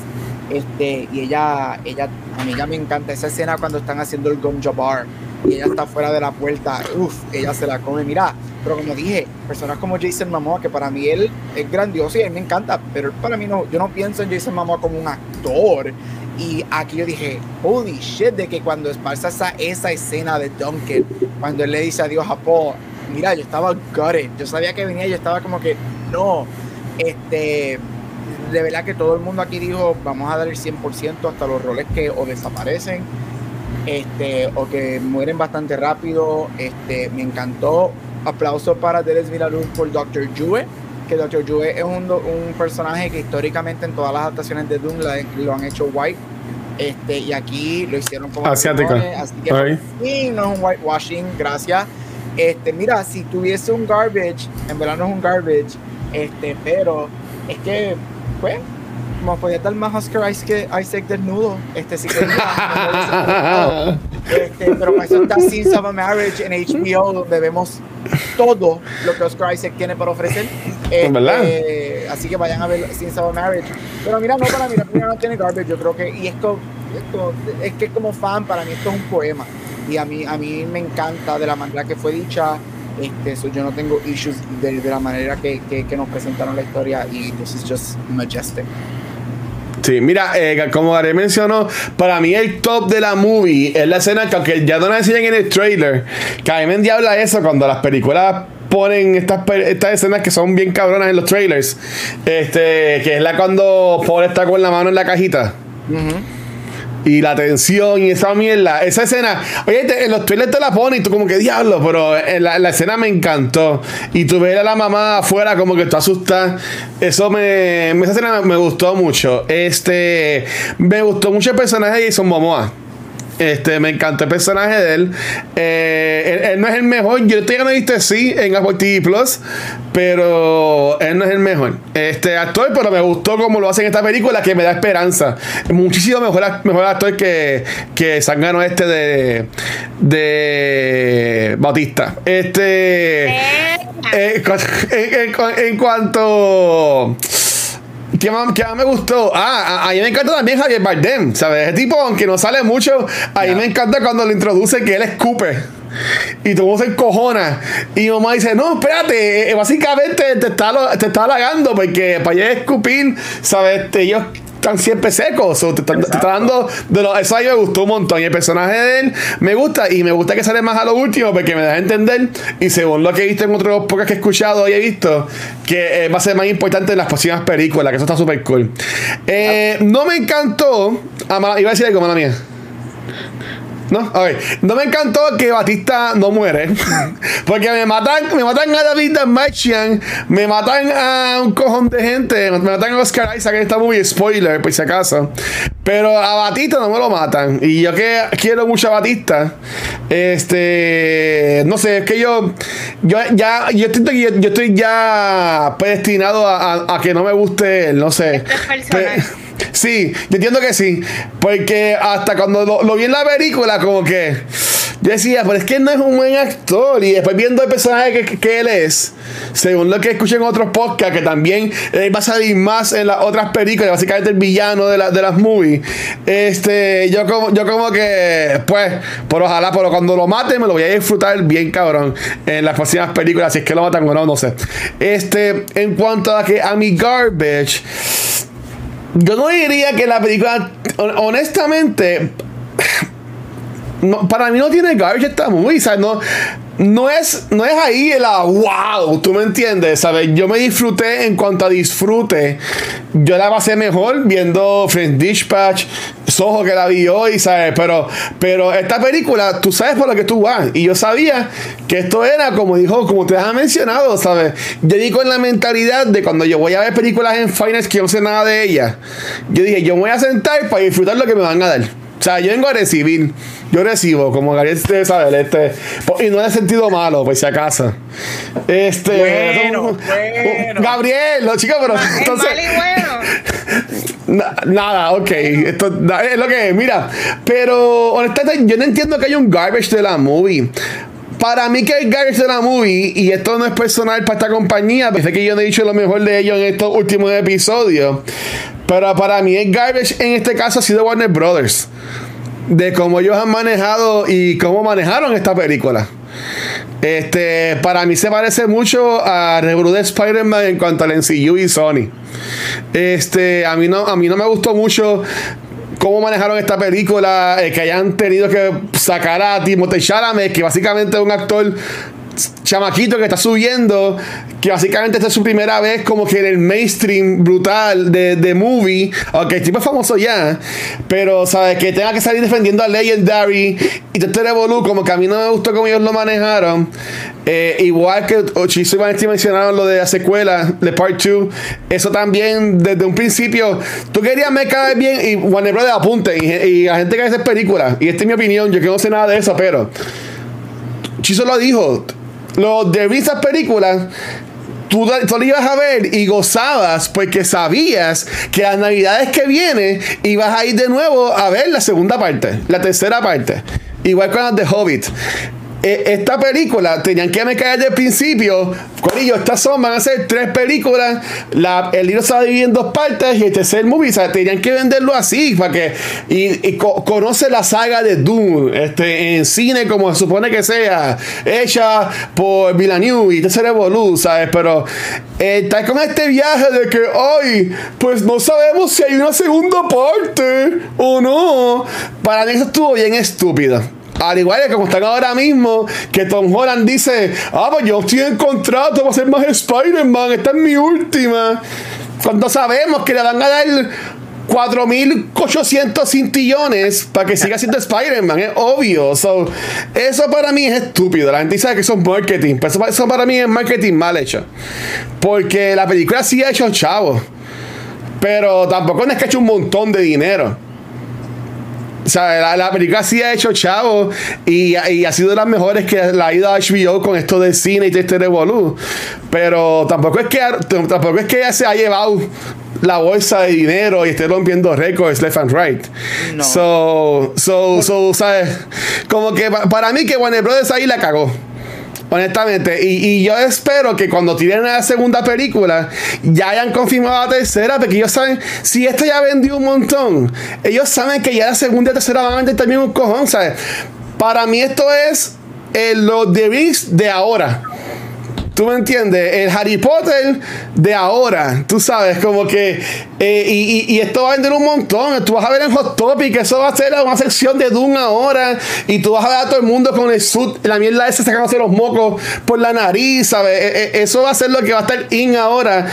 Este, y ella, ella, a mí ya me encanta esa escena cuando están haciendo el Gom Jabbar y ella está fuera de la puerta. Uf, ella se la come. Mira, pero como dije, personas como Jason Momoa, que para mí él es grandioso y mí me encanta, pero él para mí no, yo no pienso en Jason Momoa como un actor. Y aquí yo dije, holy shit, de que cuando pasa esa, esa escena de Duncan, cuando él le dice adiós a Paul, mira, yo estaba gutted, yo sabía que venía, yo estaba como que, no, este, de verdad que todo el mundo aquí dijo, vamos a dar el 100% hasta los roles que o desaparecen, este, o que mueren bastante rápido, este, me encantó, aplauso para Denis Villeneuve por Dr. Jue, que Dr. Jue es un, un personaje que históricamente en todas las adaptaciones de Doom la- lo han hecho white, este, y aquí lo hicieron como Asiática. bribones, así que fin no es un whitewashing, gracias. Este, mira, si tuviese un garbage, en verdad no es un garbage, este, pero es que, pues, como podía dar más Oscar Isaac, Isaac desnudo, este sí quería. este, pero para eso está Scenes of a Marriage en HBO, donde vemos todo lo que Oscar Isaac tiene para ofrecer. Este, ¿Verdad? Así que vayan a ver Scenes of a Marriage. Pero mira, no para mí, la primera no tiene garbage, yo creo que, y esto, esto es que como fan, para mí esto es un poema. Y a mí, a mí me encanta de la manera que fue dicha. Este, so yo no tengo issues de, de la manera que, que, que nos presentaron la historia y this is just majestic. Sí, mira, eh, como Gary mencionó, para mí el top de la movie es la escena que, aunque ya no la enseñan en el trailer, que a mí me endiabla eso cuando las películas ponen estas, estas escenas que son bien cabronas en los trailers. Este, que es la cuando Paul está con la mano en la cajita. Y la tensión y esa mierda, esa escena, oye, te- en los trailers te la ponen y tú como que diablo, pero en la, la escena me encantó. Y tú ves a la mamá afuera como que tú asustas. Eso me, esa escena me gustó mucho. Este, me gustó mucho el personaje de Jason Momoa. Este, me encantó el personaje de él. Eh, él, él no es el mejor. Yo estoy ganando viste sí en Apple TV Plus, pero él no es el mejor. Este actor, pero me gustó como lo hace en esta película, que me da esperanza. Muchísimo mejor, ac- mejor actor que, que Sangano este de, de Bautista. Este. eh, cu- en, en cu- en cuanto. ¿Qué más, qué más me gustó? Ah, a, a mí me encanta también Javier Bardem, ¿sabes? Ese tipo, aunque no sale mucho, a mí me encanta cuando lo introduce que él escupe. Y todo se encojona. Y mi mamá dice, no, espérate, eh, básicamente te está, te está halagando porque para allá escupir, ¿sabes? Este, ellos están siempre secos. te, está dando. De los, eso a mí me gustó un montón. Y el personaje de él me gusta. Y me gusta que sale más a lo último porque me da a entender. Y según lo que he visto en otros pocas que he escuchado y he visto, que eh, va a ser más importante en las próximas películas. Que eso está súper cool. Eh, no me encantó. Ah, iba a decir algo, mala mía. No, no me encantó que Batista no muere. Porque me matan, me matan a David Marchian, me matan a un cojón de gente, me matan a Oscar Isaac en esta movie, spoiler, por si acaso. Pero a Batista no me lo matan. Y yo que quiero mucho a Batista, este, no sé, es que yo, yo ya, yo estoy, yo, estoy ya predestinado a, que no me guste él, no sé. Este Sí, yo entiendo que sí. Porque hasta cuando lo, vi en la película, como que yo decía, pero es que no es un buen actor. Y después viendo el personaje que, él es, según lo que escuché en otros podcasts, que también va a salir más en las otras películas, básicamente el villano de, de las movies. Este, yo como, yo como que, pues, por ojalá, pero cuando lo mate me lo voy a disfrutar bien cabrón en las próximas películas, si es que lo matan o no, no sé. Este, en cuanto a que a mi garbage. Yo no diría que la película, honestamente, para mí no tiene garbage esta movie, ¿sabes? No, no es, no es ahí la wow, tú me entiendes, ¿sabes? Yo me disfruté en cuanto a disfrute. Yo la pasé mejor viendo Friends Dispatch, Soho que la vi hoy, ¿sabes? Pero, pero esta película, tú sabes por lo que tú vas. Y yo sabía que esto era, como dijo, como te has mencionado, ¿sabes? Yo digo en la mentalidad de cuando yo voy a ver películas en Finance que no sé nada de ellas. Yo dije, yo me voy a sentar para disfrutar lo que me van a dar. O sea, yo vengo a recibir. Yo recibo, como Gabriel ustedes saben, este. Y no he sentido malo, pues si acaso. Este. Bueno, bueno. Gabriel, los chicos, pero. entonces, bueno. nada, ok. Esto es lo que es, mira. Pero honestamente, yo no entiendo que haya un garbage de la movie. Para mí que el garbage de la movie, y esto no es personal para esta compañía, pensé que yo no he dicho lo mejor de ellos en estos últimos episodios. Pero para mí el garbage en este caso ha sido Warner Brothers. De cómo ellos han manejado y cómo manejaron esta película. Este, para mí se parece mucho a Reboot de Spider-Man en cuanto al MCU y Sony. Este, a mí no, a mí no me gustó mucho cómo manejaron esta película, eh, que hayan tenido que sacar a Timothée Chalamet, que básicamente es un actor chamaquito que está subiendo, que básicamente esta es su primera vez como que en el mainstream brutal de, de movie, aunque el tipo es famoso ya, pero sabes que tenga que salir defendiendo a Legendary y te Revolu, como que a mí no me gustó cómo ellos lo manejaron. Eh, igual que Ochizo y Vanetti mencionaron lo de la secuela de Part 2, eso también desde un principio, tú querías me caer bien y Warner Brothers apunte y, la gente que hace películas, y esta es mi opinión, yo que no sé nada de eso, pero Chizo lo dijo, los de esas películas tú, tú ibas a ver y gozabas porque sabías que las navidades que vienen ibas a ir de nuevo a ver la segunda parte, la tercera parte. Igual con las de Hobbit. Eh, esta película tenían que me caer desde principio. Corillo, estas son, van a ser tres películas. La, el libro se va a dividir en dos partes y el tercer movie, o tenían que venderlo así para que. Y, conoce la saga de Doom este, en cine, como se supone que sea, hecha por Villeneuve y tercer Evolu, ¿sabes? Pero eh, está con este viaje de que hoy, pues no sabemos si hay una segunda parte o no. Para mí eso estuvo bien estúpido. Al igual que como están ahora mismo, que Tom Holland dice, ah, pues yo estoy en contrato para ser más Spider-Man, esta es mi última. Cuando sabemos que le van a dar 4.800 cintillones para que siga siendo Spider-Man, es obvio. eso para mí es estúpido. La gente dice que eso es marketing. Pero eso, eso, para mí es marketing mal hecho. Porque la película sí ha hecho chavo. Pero tampoco es que ha hecho un montón de dinero. O sea, la, película sí ha hecho chavo y, ha sido de las mejores que la ha ido a HBO con esto del cine y este revolú. Pero tampoco es que tampoco es que ella se ha llevado la bolsa de dinero y esté rompiendo récords left and right. No. So, so, so, ¿sabes? Como que para mí que Warner Brothers ahí la cagó. Honestamente, y, yo espero que cuando tiren la segunda película ya hayan confirmado la tercera, porque ellos saben, si esto ya vendió un montón, ellos saben que ya la segunda y tercera van a vender también un cojón, ¿sabes? Para mí esto es los de de ahora. ¿Tú me entiendes? El Harry Potter de ahora, tú sabes, como que. eh, y, esto va a vender un montón. Tú vas a ver en Hot Topic eso va a ser una sección de Doom ahora. Y tú vas a ver a todo el mundo con el suit, la mierda esa sacándose los mocos por la nariz, ¿sabes? Eh, eh, eso va a ser lo que va a estar in ahora.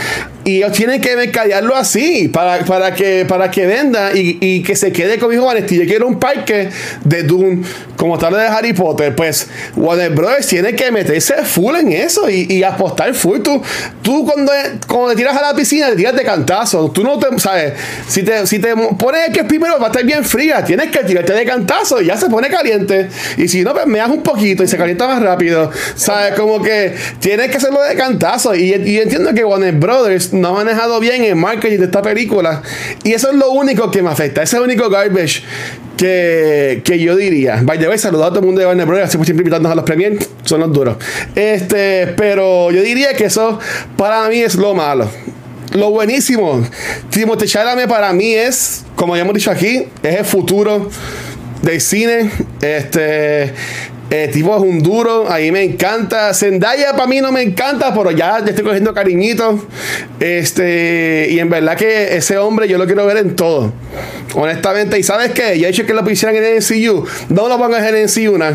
Y ellos tienen que mercadearlo así para, para, que, para que venda y, y que se quede con mi Vanesti. Yo quiero un parque de Doom como tal de Harry Potter. Pues Warner Brothers tiene que meterse full en eso y, y apostar full. Tú, tú cuando, cuando te tiras a la piscina, te tiras de cantazo. Tú no te, ¿sabes? Si te, si te pones que es primero va a estar bien fría, tienes que tirarte de cantazo y ya se pone caliente. Y si no, pues me das un poquito y se calienta más rápido. ¿Sabes? Como que tienes que hacerlo de cantazo. Y, y entiendo que Warner Brothers no ha manejado bien el marketing de esta película. Y eso es lo único que me afecta. Ese es el único garbage que, que yo diría. By the way, saludado a todo el mundo de Warner Brothers. Siempre invitarnos a los premiers. Son los duros. Este, pero yo diría que eso para mí es lo malo. Lo buenísimo, Timothée Chalamet para mí es, como ya hemos dicho aquí, es el futuro del cine. Este, el tipo es un duro, a mí me encanta. Zendaya para mí no me encanta, pero ya, ya estoy cogiendo cariñito. Este, y en verdad que ese hombre yo lo quiero ver en todo. Honestamente, y sabes qué, ya he dicho que lo pusieran en el MCU. No lo pongas en el MCU, ¿no?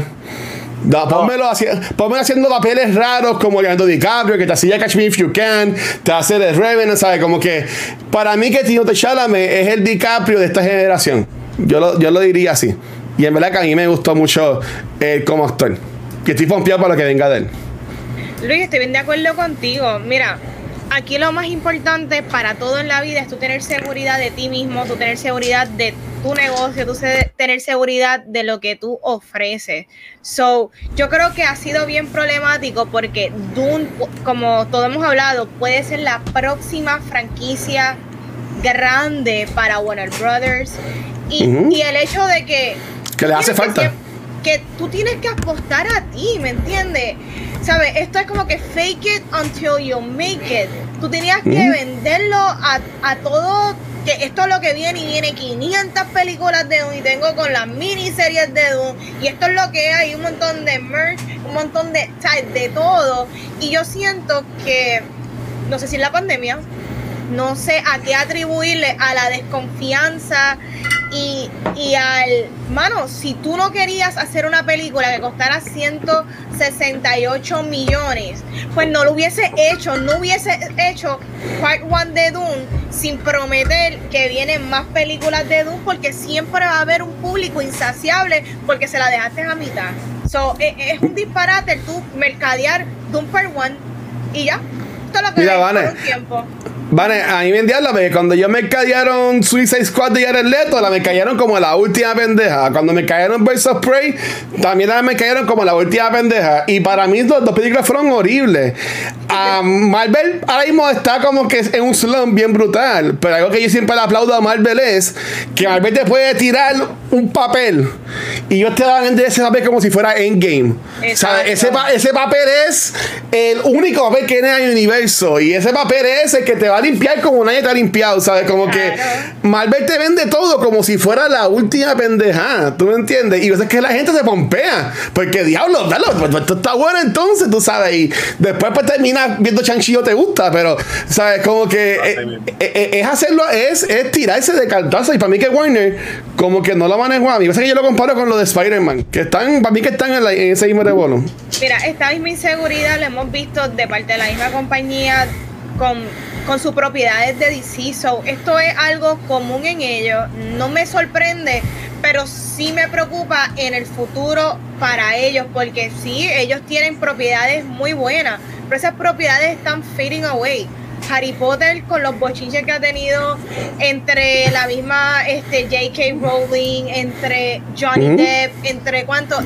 No, pónmelo haci- pónmelo haciendo papeles raros como Leonardo DiCaprio, que te hacía Catch Me If You Can, te hace The Revenant, ¿sabes? Como que para mí que Timothée Chalamet es el DiCaprio de esta generación. Yo lo, yo lo diría así. Y en verdad que a mí me gustó mucho él como actor. Que estoy pompeado para lo que venga de él. Luis, estoy bien de acuerdo contigo. Mira, aquí lo más importante para todo en la vida es tú tener seguridad de ti mismo, tú tener seguridad de tu negocio, tú tener seguridad de lo que tú ofreces. So, yo creo que ha sido bien problemático porque Dune, como todos hemos hablado, puede ser la próxima franquicia grande para Warner Brothers. Y, y el hecho de que Que le hace falta. que- que tú tienes que apostar a ti, ¿me entiendes? ¿Sabes? Esto es como que fake it until you make it. Tú tenías que venderlo a, a todo, que esto es lo que viene y viene 500 películas de Dune y tengo con las miniseries de Dune y esto es lo que hay, un montón de merch, un montón de, de todo. Y yo siento que, no sé si es la pandemia, no sé a qué atribuirle a la desconfianza y, y al mano, si tú no querías hacer una película que costara 168 millones, pues no lo hubiese hecho, no hubiese hecho Part 1 de Dune sin prometer que vienen más películas de Dune porque siempre va a haber un público insaciable porque se la dejaste a mitad. So, e- es, un disparate tú mercadear Dune Part 1 y ya. Esto lo que Mira, hay por Vane. un tiempo. Vale, a mí me entiendes, cuando yo me callaron Suicide Squad de Jared Leto, la me callaron como la última pendeja. Cuando me cayeron Birds of Prey, también la me cayeron como la última pendeja. Y para mí las dos películas fueron horribles. Ah, Marvel ahora mismo está como que en un slump bien brutal. Pero algo que yo siempre le aplaudo a Marvel es que Marvel te puede tirar un papel y ellos te vender ese papel como si fuera Endgame. ¿Sabes? Ese, pa- ese papel es el único papel que tiene en el universo. Y ese papel es el que te va a limpiar como nadie te ha limpiado. ¿Sabes? Como que. Marvel te vende todo como si fuera la última pendejada. ¿Tú me entiendes? Y eso es que la gente se pompea. Porque diablo, dale, pues, pues, esto está bueno entonces, tú sabes. Y después pues terminas viendo Shang-Chi o te gusta. Pero, ¿sabes? Como que Así eh, eh, eh, es hacerlo, es, es tirarse de cartazo. Y para mí que Warner, como que no lo manejó a mí. Pasa que yo lo comparo con lo de Spider-Man. Que están, para mí que están en, la- en ese mismo. Mira, esta misma inseguridad la hemos visto de parte de la misma compañía con, con sus propiedades de DC. So, esto es algo común en ellos. No me sorprende, pero sí me preocupa en el futuro para ellos, porque sí, ellos tienen propiedades muy buenas, pero esas propiedades están fading away. Harry Potter con los bochinches que ha tenido entre la misma este, J.K. Rowling, entre Johnny Ujú. Depp, entre cuántos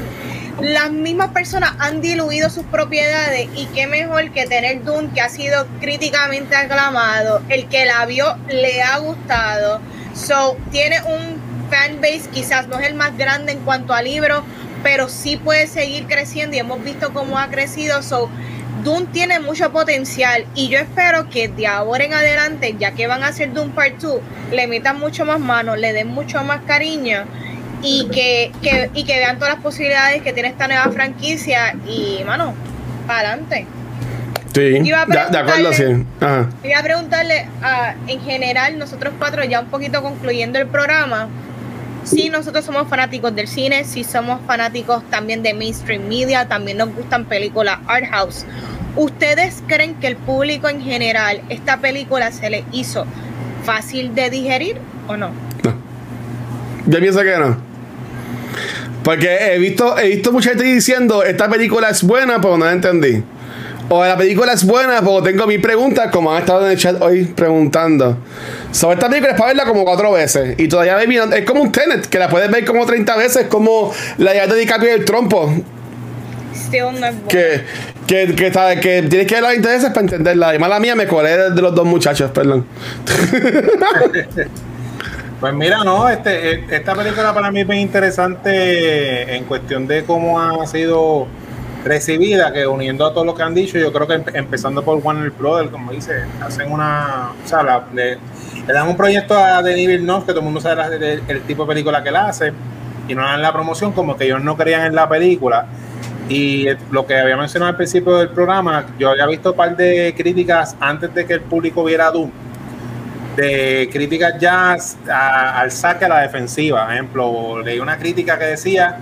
las mismas personas han diluido sus propiedades y qué mejor que tener Dune que ha sido críticamente aclamado, el que la vio le ha gustado, so tiene un fanbase quizás no es el más grande en cuanto a libros, pero sí puede seguir creciendo y hemos visto cómo ha crecido, so Dune tiene mucho potencial y yo espero que de ahora en adelante, ya que van a hacer Dune Part 2, le metan mucho más manos, le den mucho más cariño y que, que- y que vean todas las posibilidades que tiene esta nueva franquicia y, mano, para adelante. Sí, Iba a de, de acuerdo, sí. Ajá. Quería preguntarle, ah, en general, nosotros cuatro, ya un poquito concluyendo el programa, sí, nosotros somos fanáticos del cine, sí somos fanáticos también de mainstream media, también nos gustan películas art house. ¿Ustedes creen que el público en general, esta película se le hizo fácil de digerir o no? Yo pienso que no. Porque he visto, he visto mucha gente diciendo esta película es buena, pero no la entendí. O la película es buena, pero tengo mis preguntas, como han estado en el chat hoy preguntando. Sobre esta película es para verla como cuatro veces. Y todavía baby, no- es como un Tenet, que la puedes ver como 30 veces, como la llave de DiCaprio y el trompo. Still no es buena. Que, que, que, está- que tienes que verla 20 veces para entenderla. Y mala mía, me colé de, los dos muchachos, perdón. Pues mira, no, este, eh, esta película para mí es bien interesante en cuestión de cómo ha sido recibida, que uniendo a todo lo que han dicho, yo creo que empe- empezando por Warner Brothers, como dice, hacen una, o sea, la- le, dan un proyecto a Denis Villeneuve, que todo el mundo sabe el, tipo de película que él hace, y no dan la promoción, como que ellos no creían en la película. Y lo que había mencionado al principio del programa, yo había visto un par de críticas antes de que el público viera Doom de críticas ya a- al saque a la defensiva. Por ejemplo, leí una crítica que decía,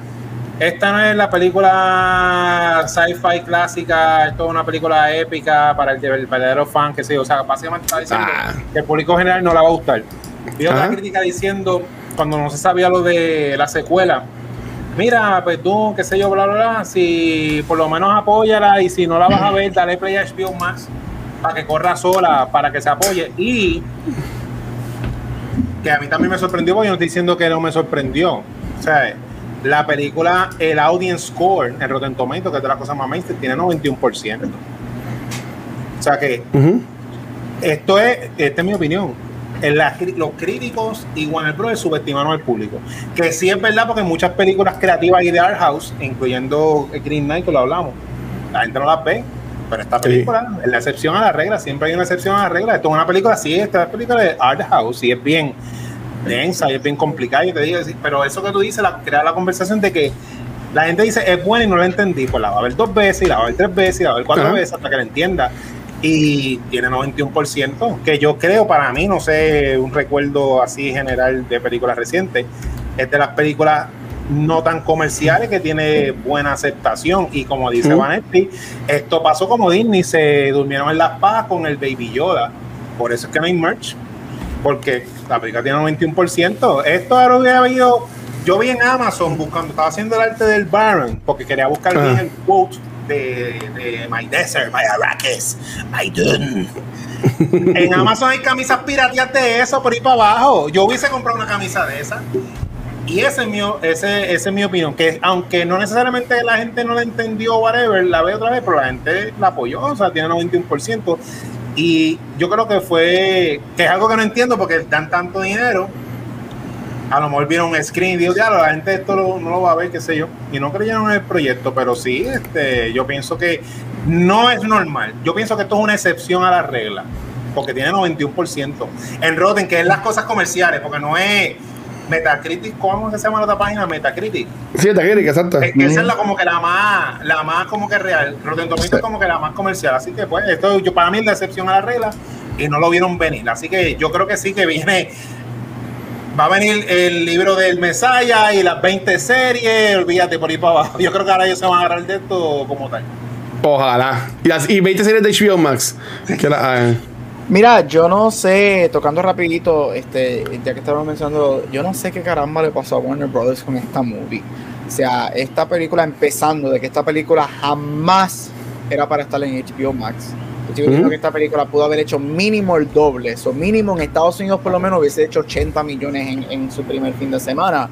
esta no es la película sci-fi clásica, esto es una película épica para el, el verdadero fan, que sí, o sea, básicamente está diciendo Ah. que el público general no la va a gustar. Vi otra crítica diciendo, cuando no se sabía lo de la secuela, mira, pues tú, qué sé yo, bla, bla, bla, si por lo menos apóyala y si no la vas a ver, dale play a HBO Max para que corra sola, para que se apoye. Y que a mí también me sorprendió, porque yo no estoy diciendo que no me sorprendió. O sea, la película, el audience score en Rotten Tomatoes, que es de las cosas más mainstream, tiene 91%. O sea que esto es, esta es mi opinión. En los críticos y Warner Bros. subestimaron al público. Que sí es verdad, porque muchas películas creativas y de art house, incluyendo Green Knight, que lo hablamos, la gente no las ve. Pero esta Sí. película es la excepción a la regla. Siempre hay una excepción a la regla. Esto es una película, sí, esta película de art house, y es bien densa y es bien complicada. Yo te digo, sí, pero eso que tú dices, la, crea la conversación de que la gente dice es buena y no la entendí. Pues la va a ver dos veces, y la va a ver tres veces, y la va a ver cuatro veces hasta que la entienda. Y tiene 91%, que yo creo para mí, no sé, un recuerdo así general de películas recientes, es de las películas no tan comerciales que tiene buena aceptación. Y como dice. Vanetti, esto pasó como Disney, se durmieron en las pajas con el Baby Yoda. Por eso es que no hay merch porque la película tiene 91%. Esto ahora hubiera habido. Yo vi en Amazon buscando, estaba haciendo el arte del Baron, porque quería buscar bien Ah. el quote de, de My Desert, My Arrakis, My Dune. en Amazon hay camisas piratías de eso por ahí para abajo. Yo hubiese comprado una camisa de esa. Y ese es mi, ese, ese es mi opinión, que aunque no necesariamente la gente no la entendió, whatever, la ve otra vez, pero la gente la apoyó, o sea, tiene 91%. Y yo creo que fue, que es algo que no entiendo porque dan tanto dinero. A lo mejor vieron un screen y dijo, ya, la gente esto lo- no lo va a ver, qué sé yo. Y no creyeron en el proyecto, pero sí, este, yo pienso que no es normal. Yo pienso que esto es una excepción a la regla, porque tiene 91%. En Rotten, que es las cosas comerciales, porque no es Metacritic, ¿cómo se llama la otra página? Metacritic. Sí, Eric, exacto. Es que esa es la como que la más, la más como que real. Rotten Tomatoes es como que la más comercial. Así que pues, esto yo para mí es la excepción a la regla y no lo vieron venir. Así que yo creo que sí que viene. Va a venir el libro del Mesaya y las 20 series, olvídate por ahí para abajo. Yo creo que ahora ellos se van a agarrar de esto como tal. Ojalá. Y, las, y 20 series de HBO Max. Que la, ah, Mira, yo no sé, tocando rapidito, este, ya que estábamos mencionando, yo no sé qué caramba le pasó a Warner Brothers con esta movie. O sea, esta película empezando de que esta película jamás era para estar en HBO Max. Yo creo Ujú. que esta película pudo haber hecho mínimo el doble. Eso mínimo en Estados Unidos por lo menos hubiese hecho 80 millones en, en su primer fin de semana.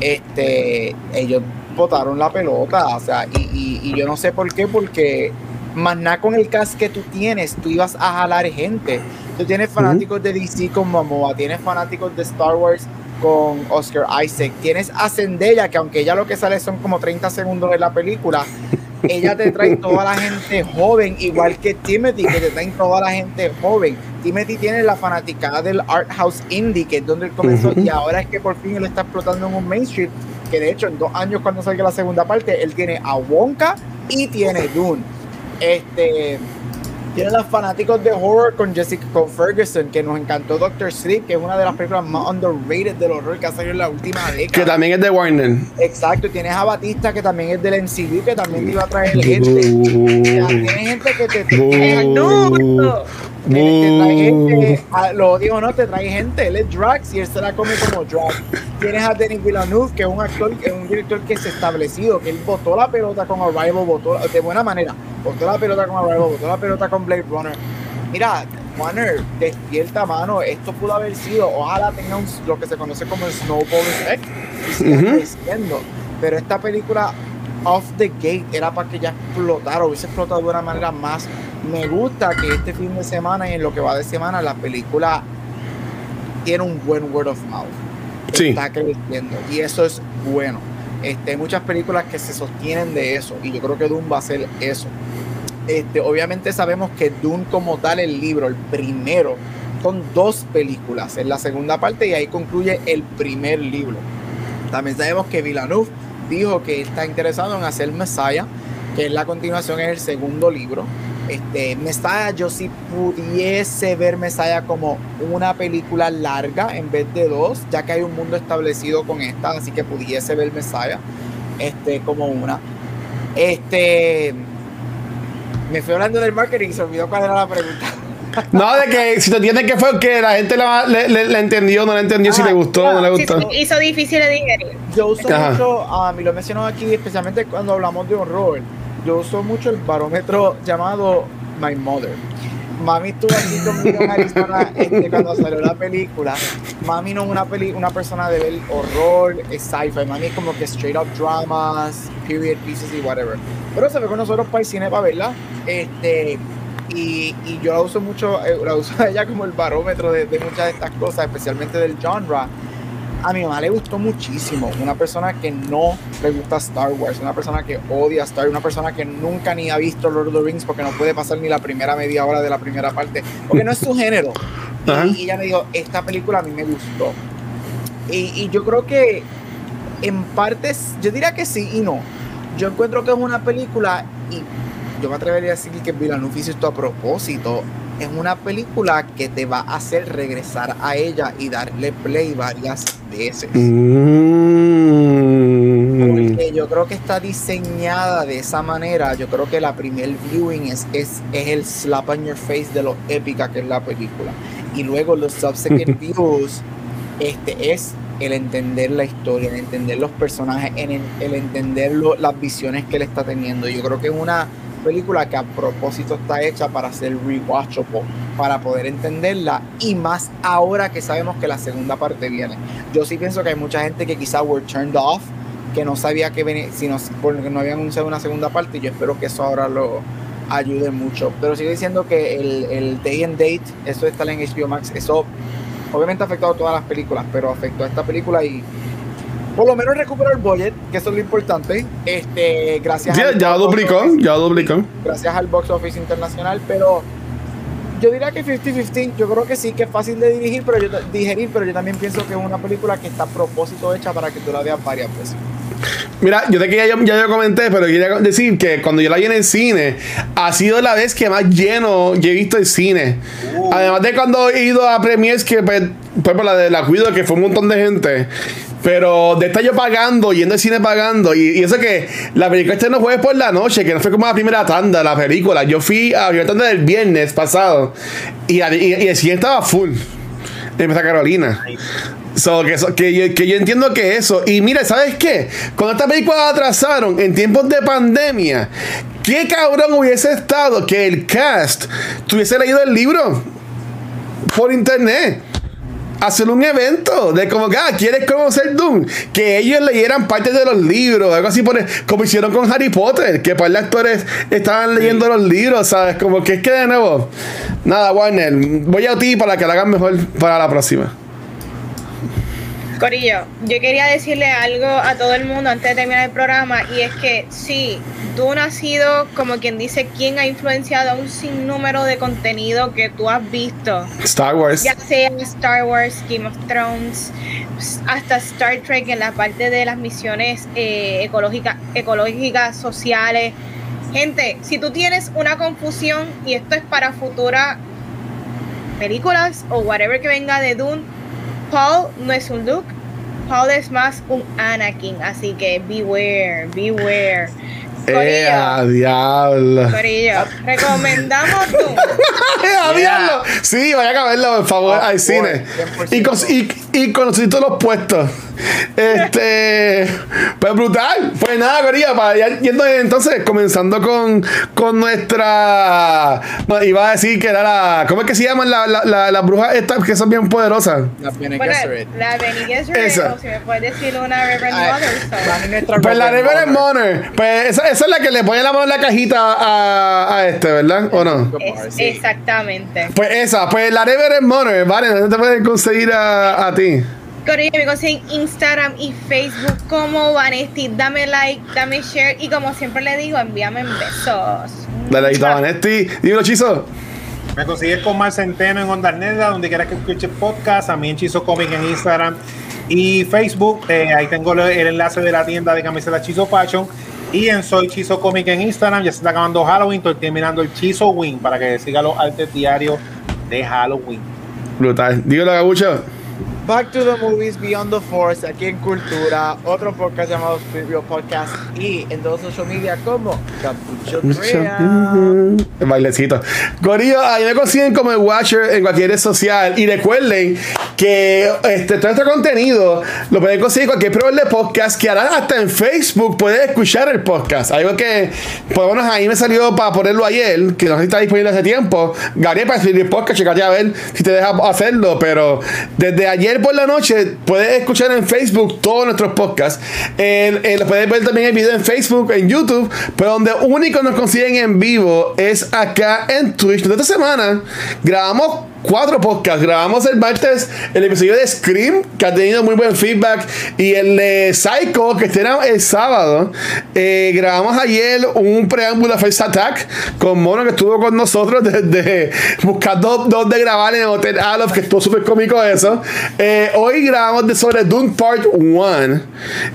Este, ellos botaron la pelota, o sea, y, y- y yo no sé por qué, porque más nada con el cast que tú tienes, tú ibas a jalar gente. Tú tienes fanáticos de DC con Momoa, tienes fanáticos de Star Wars con Oscar Isaac, tienes a Zendaya, que aunque ella lo que sale son como 30 segundos en la película, ella te trae toda la gente joven, igual que Timothy, que te traen toda la gente joven. Timothy tiene la fanaticada del art house indie, que es donde él comenzó, y ahora es que por fin él está explotando en un mainstream, que de hecho en dos años cuando salga la segunda parte, él tiene a Wonka y tiene Dune. Este, Tiene los fanáticos de horror con Jessica con Ferguson, que nos encantó Doctor Sleep, que es una de las películas más underrated del horror que ha salido en la última década. Que también es de Warner. Exacto, tienes a Batista, que también es del MCU, que también te iba a traer gente. Tiene gente que te, te, ¡No! Te trae gente, a- lo odio o no, te trae gente. Él es Drax y él se la come como Drax. Tienes a Denis Villeneuve, que es un actor, que es un director que es establecido, que él botó la pelota con Arrival, botó de buena manera, botó la pelota con Arrival, botó la pelota con Blade Runner. Mira, Warner, despierta mano, esto pudo haber sido, ojalá tenga un, lo que se conoce como el Snowball Effect, y siga Ujú. creciendo. Pero esta película off the gate era para que ya explotara, hubiese explotado de una manera más. Me gusta que este fin de semana y en lo que va de semana la película tiene un buen word of mouth. Sí. Está creciendo y eso es bueno. Este, hay muchas películas que se sostienen de eso y yo creo que Dune va a ser eso. Este, obviamente sabemos que Dune como tal, el libro, el primero, son dos películas en la segunda parte y ahí concluye el primer libro. También sabemos que Villeneuve dijo que está interesado en hacer Messiah, que es la continuación en el segundo libro. Este, Messiah, yo sí pudiese ver Messiah como una película larga en vez de dos, ya que hay un mundo establecido con esta, así que pudiese ver Messiah este, como una. Este, me fui hablando del marketing y se olvidó cuál era la pregunta. No, de que si te entiendes que fue que la gente la, le, le- la entendió, no la entendió, si Ah, le gustó, no le Sí, gustó. se hizo difícil de digerir. Yo uso Ajá. mucho, a mí lo menciono aquí, especialmente cuando hablamos de horror, yo uso mucho el barómetro llamado My Mother. Mami estuvo aquí conmigo en Arizona este, cuando salió la película. Mami no es una, peli una persona de ver horror, sci-fi. Mami es como que straight up dramas, period pieces y whatever. Pero se ve con nosotros para el cine para verla. Este, y, y yo la uso mucho, eh, la uso a ella como el barómetro de, de muchas de estas cosas, especialmente del genre. A mi mamá le gustó muchísimo. Una persona que no le gusta Star Wars, una persona que odia Star Wars, una persona que nunca ni ha visto Lord of the Rings porque no puede pasar ni la primera media hora de la primera parte, porque no es su género. Y ella me dijo, esta película a mí me gustó. Y, y yo creo que en partes, yo diría que sí y no. Yo encuentro que es una película, y yo me atrevería a decir que Villeneuve hizo esto a propósito, es una película que te va a hacer regresar a ella y darle play varias veces. Mm. Porque yo creo que está diseñada de esa manera. Yo creo que la primer viewing es, es, es el slap on your face de lo épica que es la película. Y luego los subsequent views este, es el entender la historia, el entender los personajes, en el, el entender lo- las visiones que él está teniendo. Yo creo que es una película que a propósito está hecha para ser rewatchable, para poder entenderla y más ahora que sabemos que la segunda parte viene. Yo sí pienso que hay mucha gente que quizá were turned off, que no sabía que venía, si no, porque no habían anunciado una segunda parte y yo espero que eso ahora lo ayude mucho. Pero sigo diciendo que el, el Day and Date, eso está en HBO Max, eso obviamente ha afectado a todas las películas, pero afectó a esta película y por lo menos recuperó el budget, que eso es lo importante. Este, gracias Ya, al ya duplicó, ya duplicó. gracias al box office internacional, pero yo diría que 50-50, yo creo que sí, que es fácil de dirigir, pero yo, digerir, pero yo también pienso que es una película que está a propósito hecha para que tú la veas varias veces. Mira, yo sé que ya yo, ya yo comenté, pero quería decir que cuando yo la vi en el cine, ha sido la vez que más lleno yo he visto el cine. Uh. Además de cuando he ido a premiers que pues, pues, por la de la cuido, que fue un montón de gente. Pero de estar yo pagando, yendo al cine pagando, y, eso que la película este no fue por la noche, que no fue como la primera tanda, la película. Yo fui a la tanda del viernes pasado, y, y, y el cine estaba full. En Carolina. So, que, que, yo, entiendo que eso. Y mira, ¿sabes qué? Cuando esta película la atrasaron en tiempos de pandemia, ¿qué cabrón hubiese estado que el cast tuviese leído el libro por internet? Hacer un evento de como que, ah, ¿quieres conocer Doom? Que ellos leyeran parte de los libros, algo así, por, como hicieron con Harry Potter, que par de actores estaban leyendo los libros, ¿sabes? Como que es que de nuevo, nada, Warner, voy a ti para que lo hagan mejor para la próxima. Corillo, yo quería decirle algo a todo el mundo antes de terminar el programa y es que sí, Dune ha sido como quien dice quien ha influenciado a un sinnúmero de contenido que tú has visto, Star Wars. ya sea Star Wars, Game of Thrones, hasta Star Trek en la parte de las misiones eh, ecológicas, ecológicas, sociales. Gente, si tú tienes una confusión y esto es para futuras películas o whatever que venga de Dune, Paul no es un Luke, Paul es más un Anakin, así que beware, beware. ¡Eh, a diablo! Corillo, recomendamos. ¡Eh, a diablo! Sí, vaya a verlo, por favor, Oh, al cine. 100%. Y con, y, y con los puestos. Este. Pues brutal. Pues nada, Corillo, para ya yendo entonces, comenzando con, con nuestra. iba a decir que era la. ¿Cómo es que se llaman las la, la, las brujas estas que son bien poderosas? La Bene Bueno, Gesserit. la Bene Gesserit, Esa. o si me puedes decir una Reverend Mother. so. Pues la Reverend Mother. Pues esa, esa es la que le pone la mano en la cajita a, a este, ¿verdad? ¿O no? Es-. Exactamente. Pues esa, pues la Reverend Moner, vale, ¿dónde te pueden conseguir a, a ti? Corillo, me consiguen Instagram y Facebook como Vanesti. Dame like, dame share y como siempre le digo, envíame besos. Dale ahí, Vanetti. Dímelo, Chizo. Me consigues con Mar Centeno en Onda Neda, donde quieras que escuches podcast, a mí en Chizo Comic en Instagram y Facebook. Eh, ahí tengo el el enlace de la tienda de camisetas Chizo Fashion. Y en Soy Chizo Comic en Instagram, ya se está acabando Halloween, estoy terminando el Chizo Win para que siga los artes diarios de Halloween. Brutal. Dímelo, Gabucho. Back to the Movies Beyond the Force, aquí en Cultura, otro podcast llamado Preview Podcast y en todos los social media como Capucho. El bailecito. Corillo, ahí me consiguen como el Watcher en cualquier red social. Y recuerden que este, todo este contenido lo pueden conseguir en cualquier proveedor de podcast que hará hasta en Facebook puedes escuchar el podcast. Algo que, por lo menos ahí me salió para ponerlo ayer, que no está disponible hace tiempo. Gabriel, para escribir el podcast, checate a ver si te deja hacerlo. Pero desde ayer por la noche puedes escuchar en Facebook todos nuestros podcasts. El, el- puedes ver también el video en Facebook, en YouTube, pero donde único nos consiguen en vivo es acá en Twitch. Esta semana grabamos cuatro podcasts. Grabamos el martes el episodio de Scream, que ha tenido muy buen feedback, y el de Psycho, que era el sábado. Eh, grabamos ayer un preámbulo a First Attack con Mono, que estuvo con nosotros desde buscando dónde grabar en el Hotel Alof, que estuvo súper cómico eso. Eh, hoy grabamos de sobre Dune Part 1.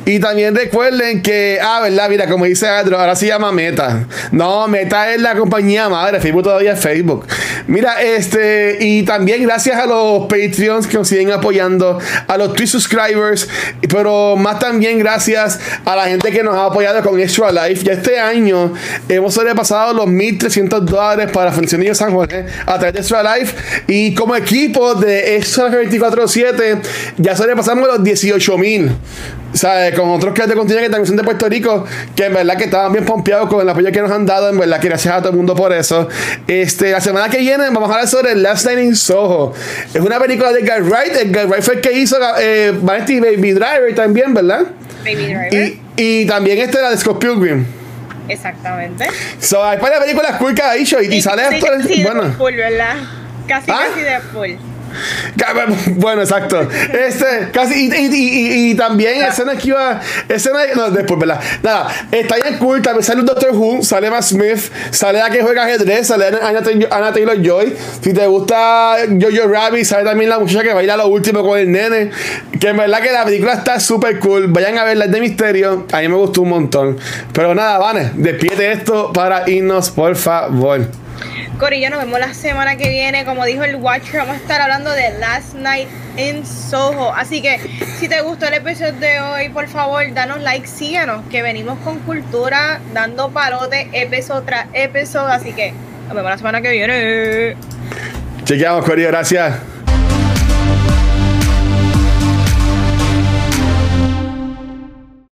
Y también recuerden que, ah, verdad, mira, como dice Andro, ahora se llama Meta. No, Meta es la compañía madre, Facebook todavía es Facebook. Mira, este, y también gracias a los Patreons que nos siguen apoyando, a los Twitch subscribers, pero más también gracias a la gente que nos ha apoyado con Extra Life. Ya este año hemos sobrepasado los 1.300 dólares para Funcionillo San Jorge a través de Extra Life. Y como equipo de Extra Life 24-7, ya sobrepasamos los 18.000. ¿Sabes? Con otros creadores de contenido que también son de Puerto Rico, que en verdad que estaban bien pompeados con el apoyo que nos han dado. En verdad que gracias a todo el mundo por eso. Este, la semana que viene vamos a hablar sobre Last Night in Soho. Es una película de Guy Wright. El Guy Wright fue el que hizo eh, Vanity Baby Driver también, ¿verdad? Baby Driver. Y, y también este era de Scott Pilgrim. Exactamente. So, hay varias películas cool que ha hecho y, y sale Sí, actores. sí, bueno. Deadpool, ¿verdad? Casi, ¿Ah? casi Deadpool. Bueno, exacto. Este, casi, y, y, y, y también escena que iba. Escena, no, después, ¿verdad? Nada, está bien cool. También sale un Doctor Who, sale Matt Smith, sale la que juega ajedrez, sale Anna, Anna Taylor Joy. Si te gusta Jojo Rabbit, sale también la muchacha que baila lo último con el nene. Que en verdad que la película está súper cool. Vayan a verla es de misterio. A mí me gustó un montón. Pero nada, Vane, despídete esto para irnos, por favor. Corillo, nos vemos la semana que viene. Como dijo el Watcher, vamos a estar hablando de Last Night in Soho. Así que si te gustó el episodio de hoy, por favor, danos like, síguenos, que venimos con cultura, dando parote, episodio tras episodio. Así que nos vemos la semana que viene. Chequeamos, Corio, gracias.